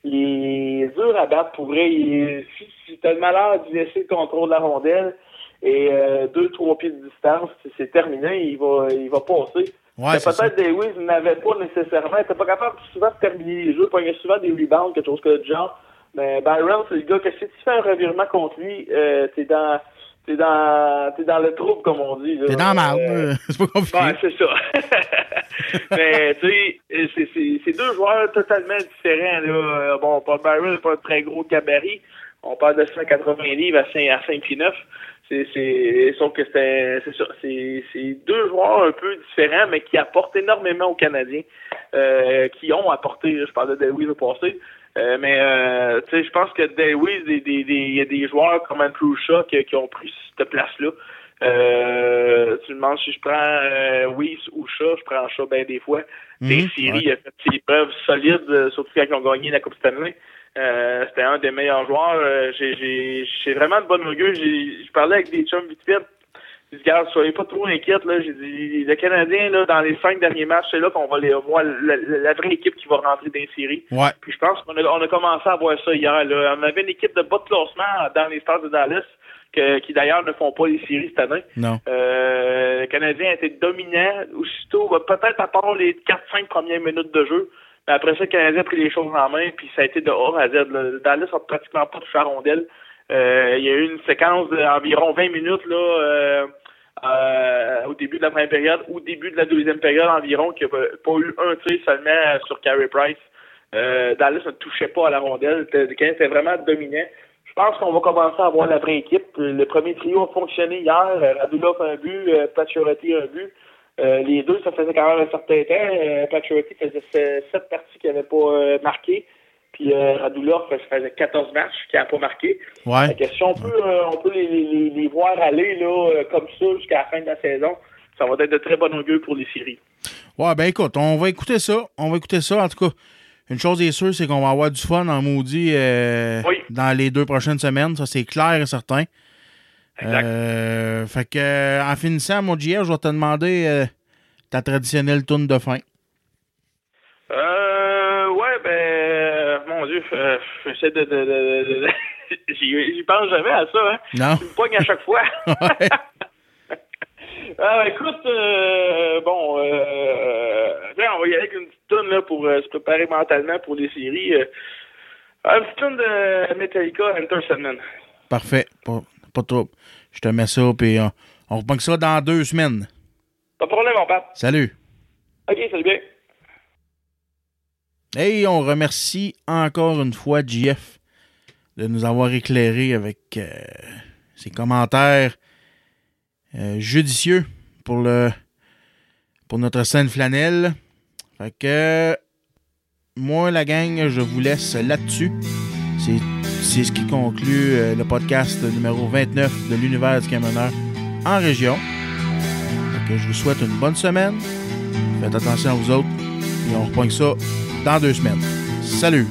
Il est dur à battre pour vrai. Il si si t'as le malheur de laisser le contrôle de la rondelle et euh, deux, trois pieds de distance, c'est- c'est terminé. Il va, il va passer. Ouais, peut-être Lewis n'avait pas nécessairement, il était pas capable souvent de terminer les jeux, il y a souvent des rebounds, quelque chose que genre. Mais Byron, c'est le gars que si tu fais un revirement contre lui, euh, t'es dans t'es dans t'es dans le trouble, comme on dit. T'es dans la. Euh. *laughs* C'est pas compliqué. Ouais, c'est ça. *laughs* Mais, tu sais, c'est- c'est c'est deux joueurs totalement différents, là. Euh, Bon, Paul Byron n'est pas un très gros gabarit. On parle de 180 livres à 5, à 5 pieds 9. C'est, c'est, sauf que c'est, c'est ça. C'est, c'est deux joueurs un peu différents, mais qui apportent énormément aux Canadiens. Euh, qui ont apporté, je parle de Dewey au passé. Euh, mais, euh, tu sais, je pense que Dewey, il des, des, des, il y a des joueurs comme Andrew Shaw qui, qui ont pris cette place-là. Euh, tu me demandes si je prends euh, Weiss ou Shaw, je prends Shaw bien des fois. Des Mhm, séries, ouais. il a fait ses preuves solides, euh, surtout quand ils ont gagné la Coupe Stanley. Euh, c'était un des meilleurs joueurs. J'ai, j'ai, j'ai vraiment de bonne augure. J'ai, je parlais avec des chums vite fait. J'ai dit, regarde, soyez pas trop inquiètes, là. J'ai dit, le Canadien, là, dans les cinq derniers matchs, c'est là qu'on va les voir la, la- la vraie équipe qui va rentrer dans les séries. Ouais. Puis je pense qu'on a, on a commencé à voir ça hier. Là. On avait une équipe de bas de classement dans les Stars de Dallas, qui d'ailleurs ne font pas les séries cette année. Non. Euh, le Canadien a été dominant. Aussitôt, bah, peut-être à part les 4-5 premières minutes de jeu. Mais après ça, le Canadien a pris les choses en main, puis ça a été de A à Z. Dallas a pratiquement pas touché à rondelle. Euh, il y a eu une séquence d'environ 20 minutes là, euh, euh, au début de la première période, au début de la deuxième période environ, qui n'a pas eu un tir seulement sur Carey Price. Euh, Dallas ne touchait pas à la rondelle. Le Canadien était vraiment dominant. Je pense qu'on va commencer à avoir la vraie équipe. Le premier trio a fonctionné hier. Radulov a un but, Pacioretty a un but. Les deux, ça faisait quand même un certain temps. Pacioretty faisait se- sept parties qu'il n'avait pas marqué. Puis euh, Radulov, ça faisait 14 matchs qu'il n'a pas marqué. Ouais. Fait que si on peut, euh, on peut les, les, les voir aller là, euh, comme ça jusqu'à la fin de la saison, ça va être de très bon augure pour les séries. Ouais, ben écoute, on va écouter ça. On va écouter ça. En tout cas, une chose est sûre, c'est qu'on va avoir du fun en maudit euh, dans les deux prochaines semaines. Ça, c'est clair et certain. Euh, fait que, en finissant, mon JR, je vais te demander euh, ta traditionnelle tourne de fin. Euh, Dieu, euh, j'essaie de, de, de, de- de- *laughs* j'y pense jamais à ça, hein. Non. Tu me pognes à chaque fois. *laughs* *laughs* Ah, écoute, euh, bon, euh, on va y aller avec une petite toune là pour euh, se préparer mentalement pour les séries. Euh, une petite toune de Metallica, Enter Sandman. Parfait. Pas, pas trop. Je te mets ça, puis on, on reprend ça dans deux semaines. Pas de problème, mon père. Salut. OK, salut bien. Et on remercie encore une fois JF de nous avoir éclairé avec euh, ses commentaires euh, judicieux pour le pour notre scène flanelle. Fait que moi, la gang, je vous laisse là-dessus. C'est, ce qui conclut euh, le podcast numéro 29 de l'univers du camionneur en région. Que je vous souhaite une bonne semaine. Faites attention à vous autres. Et on reprend ça dans deux semaines. Salut!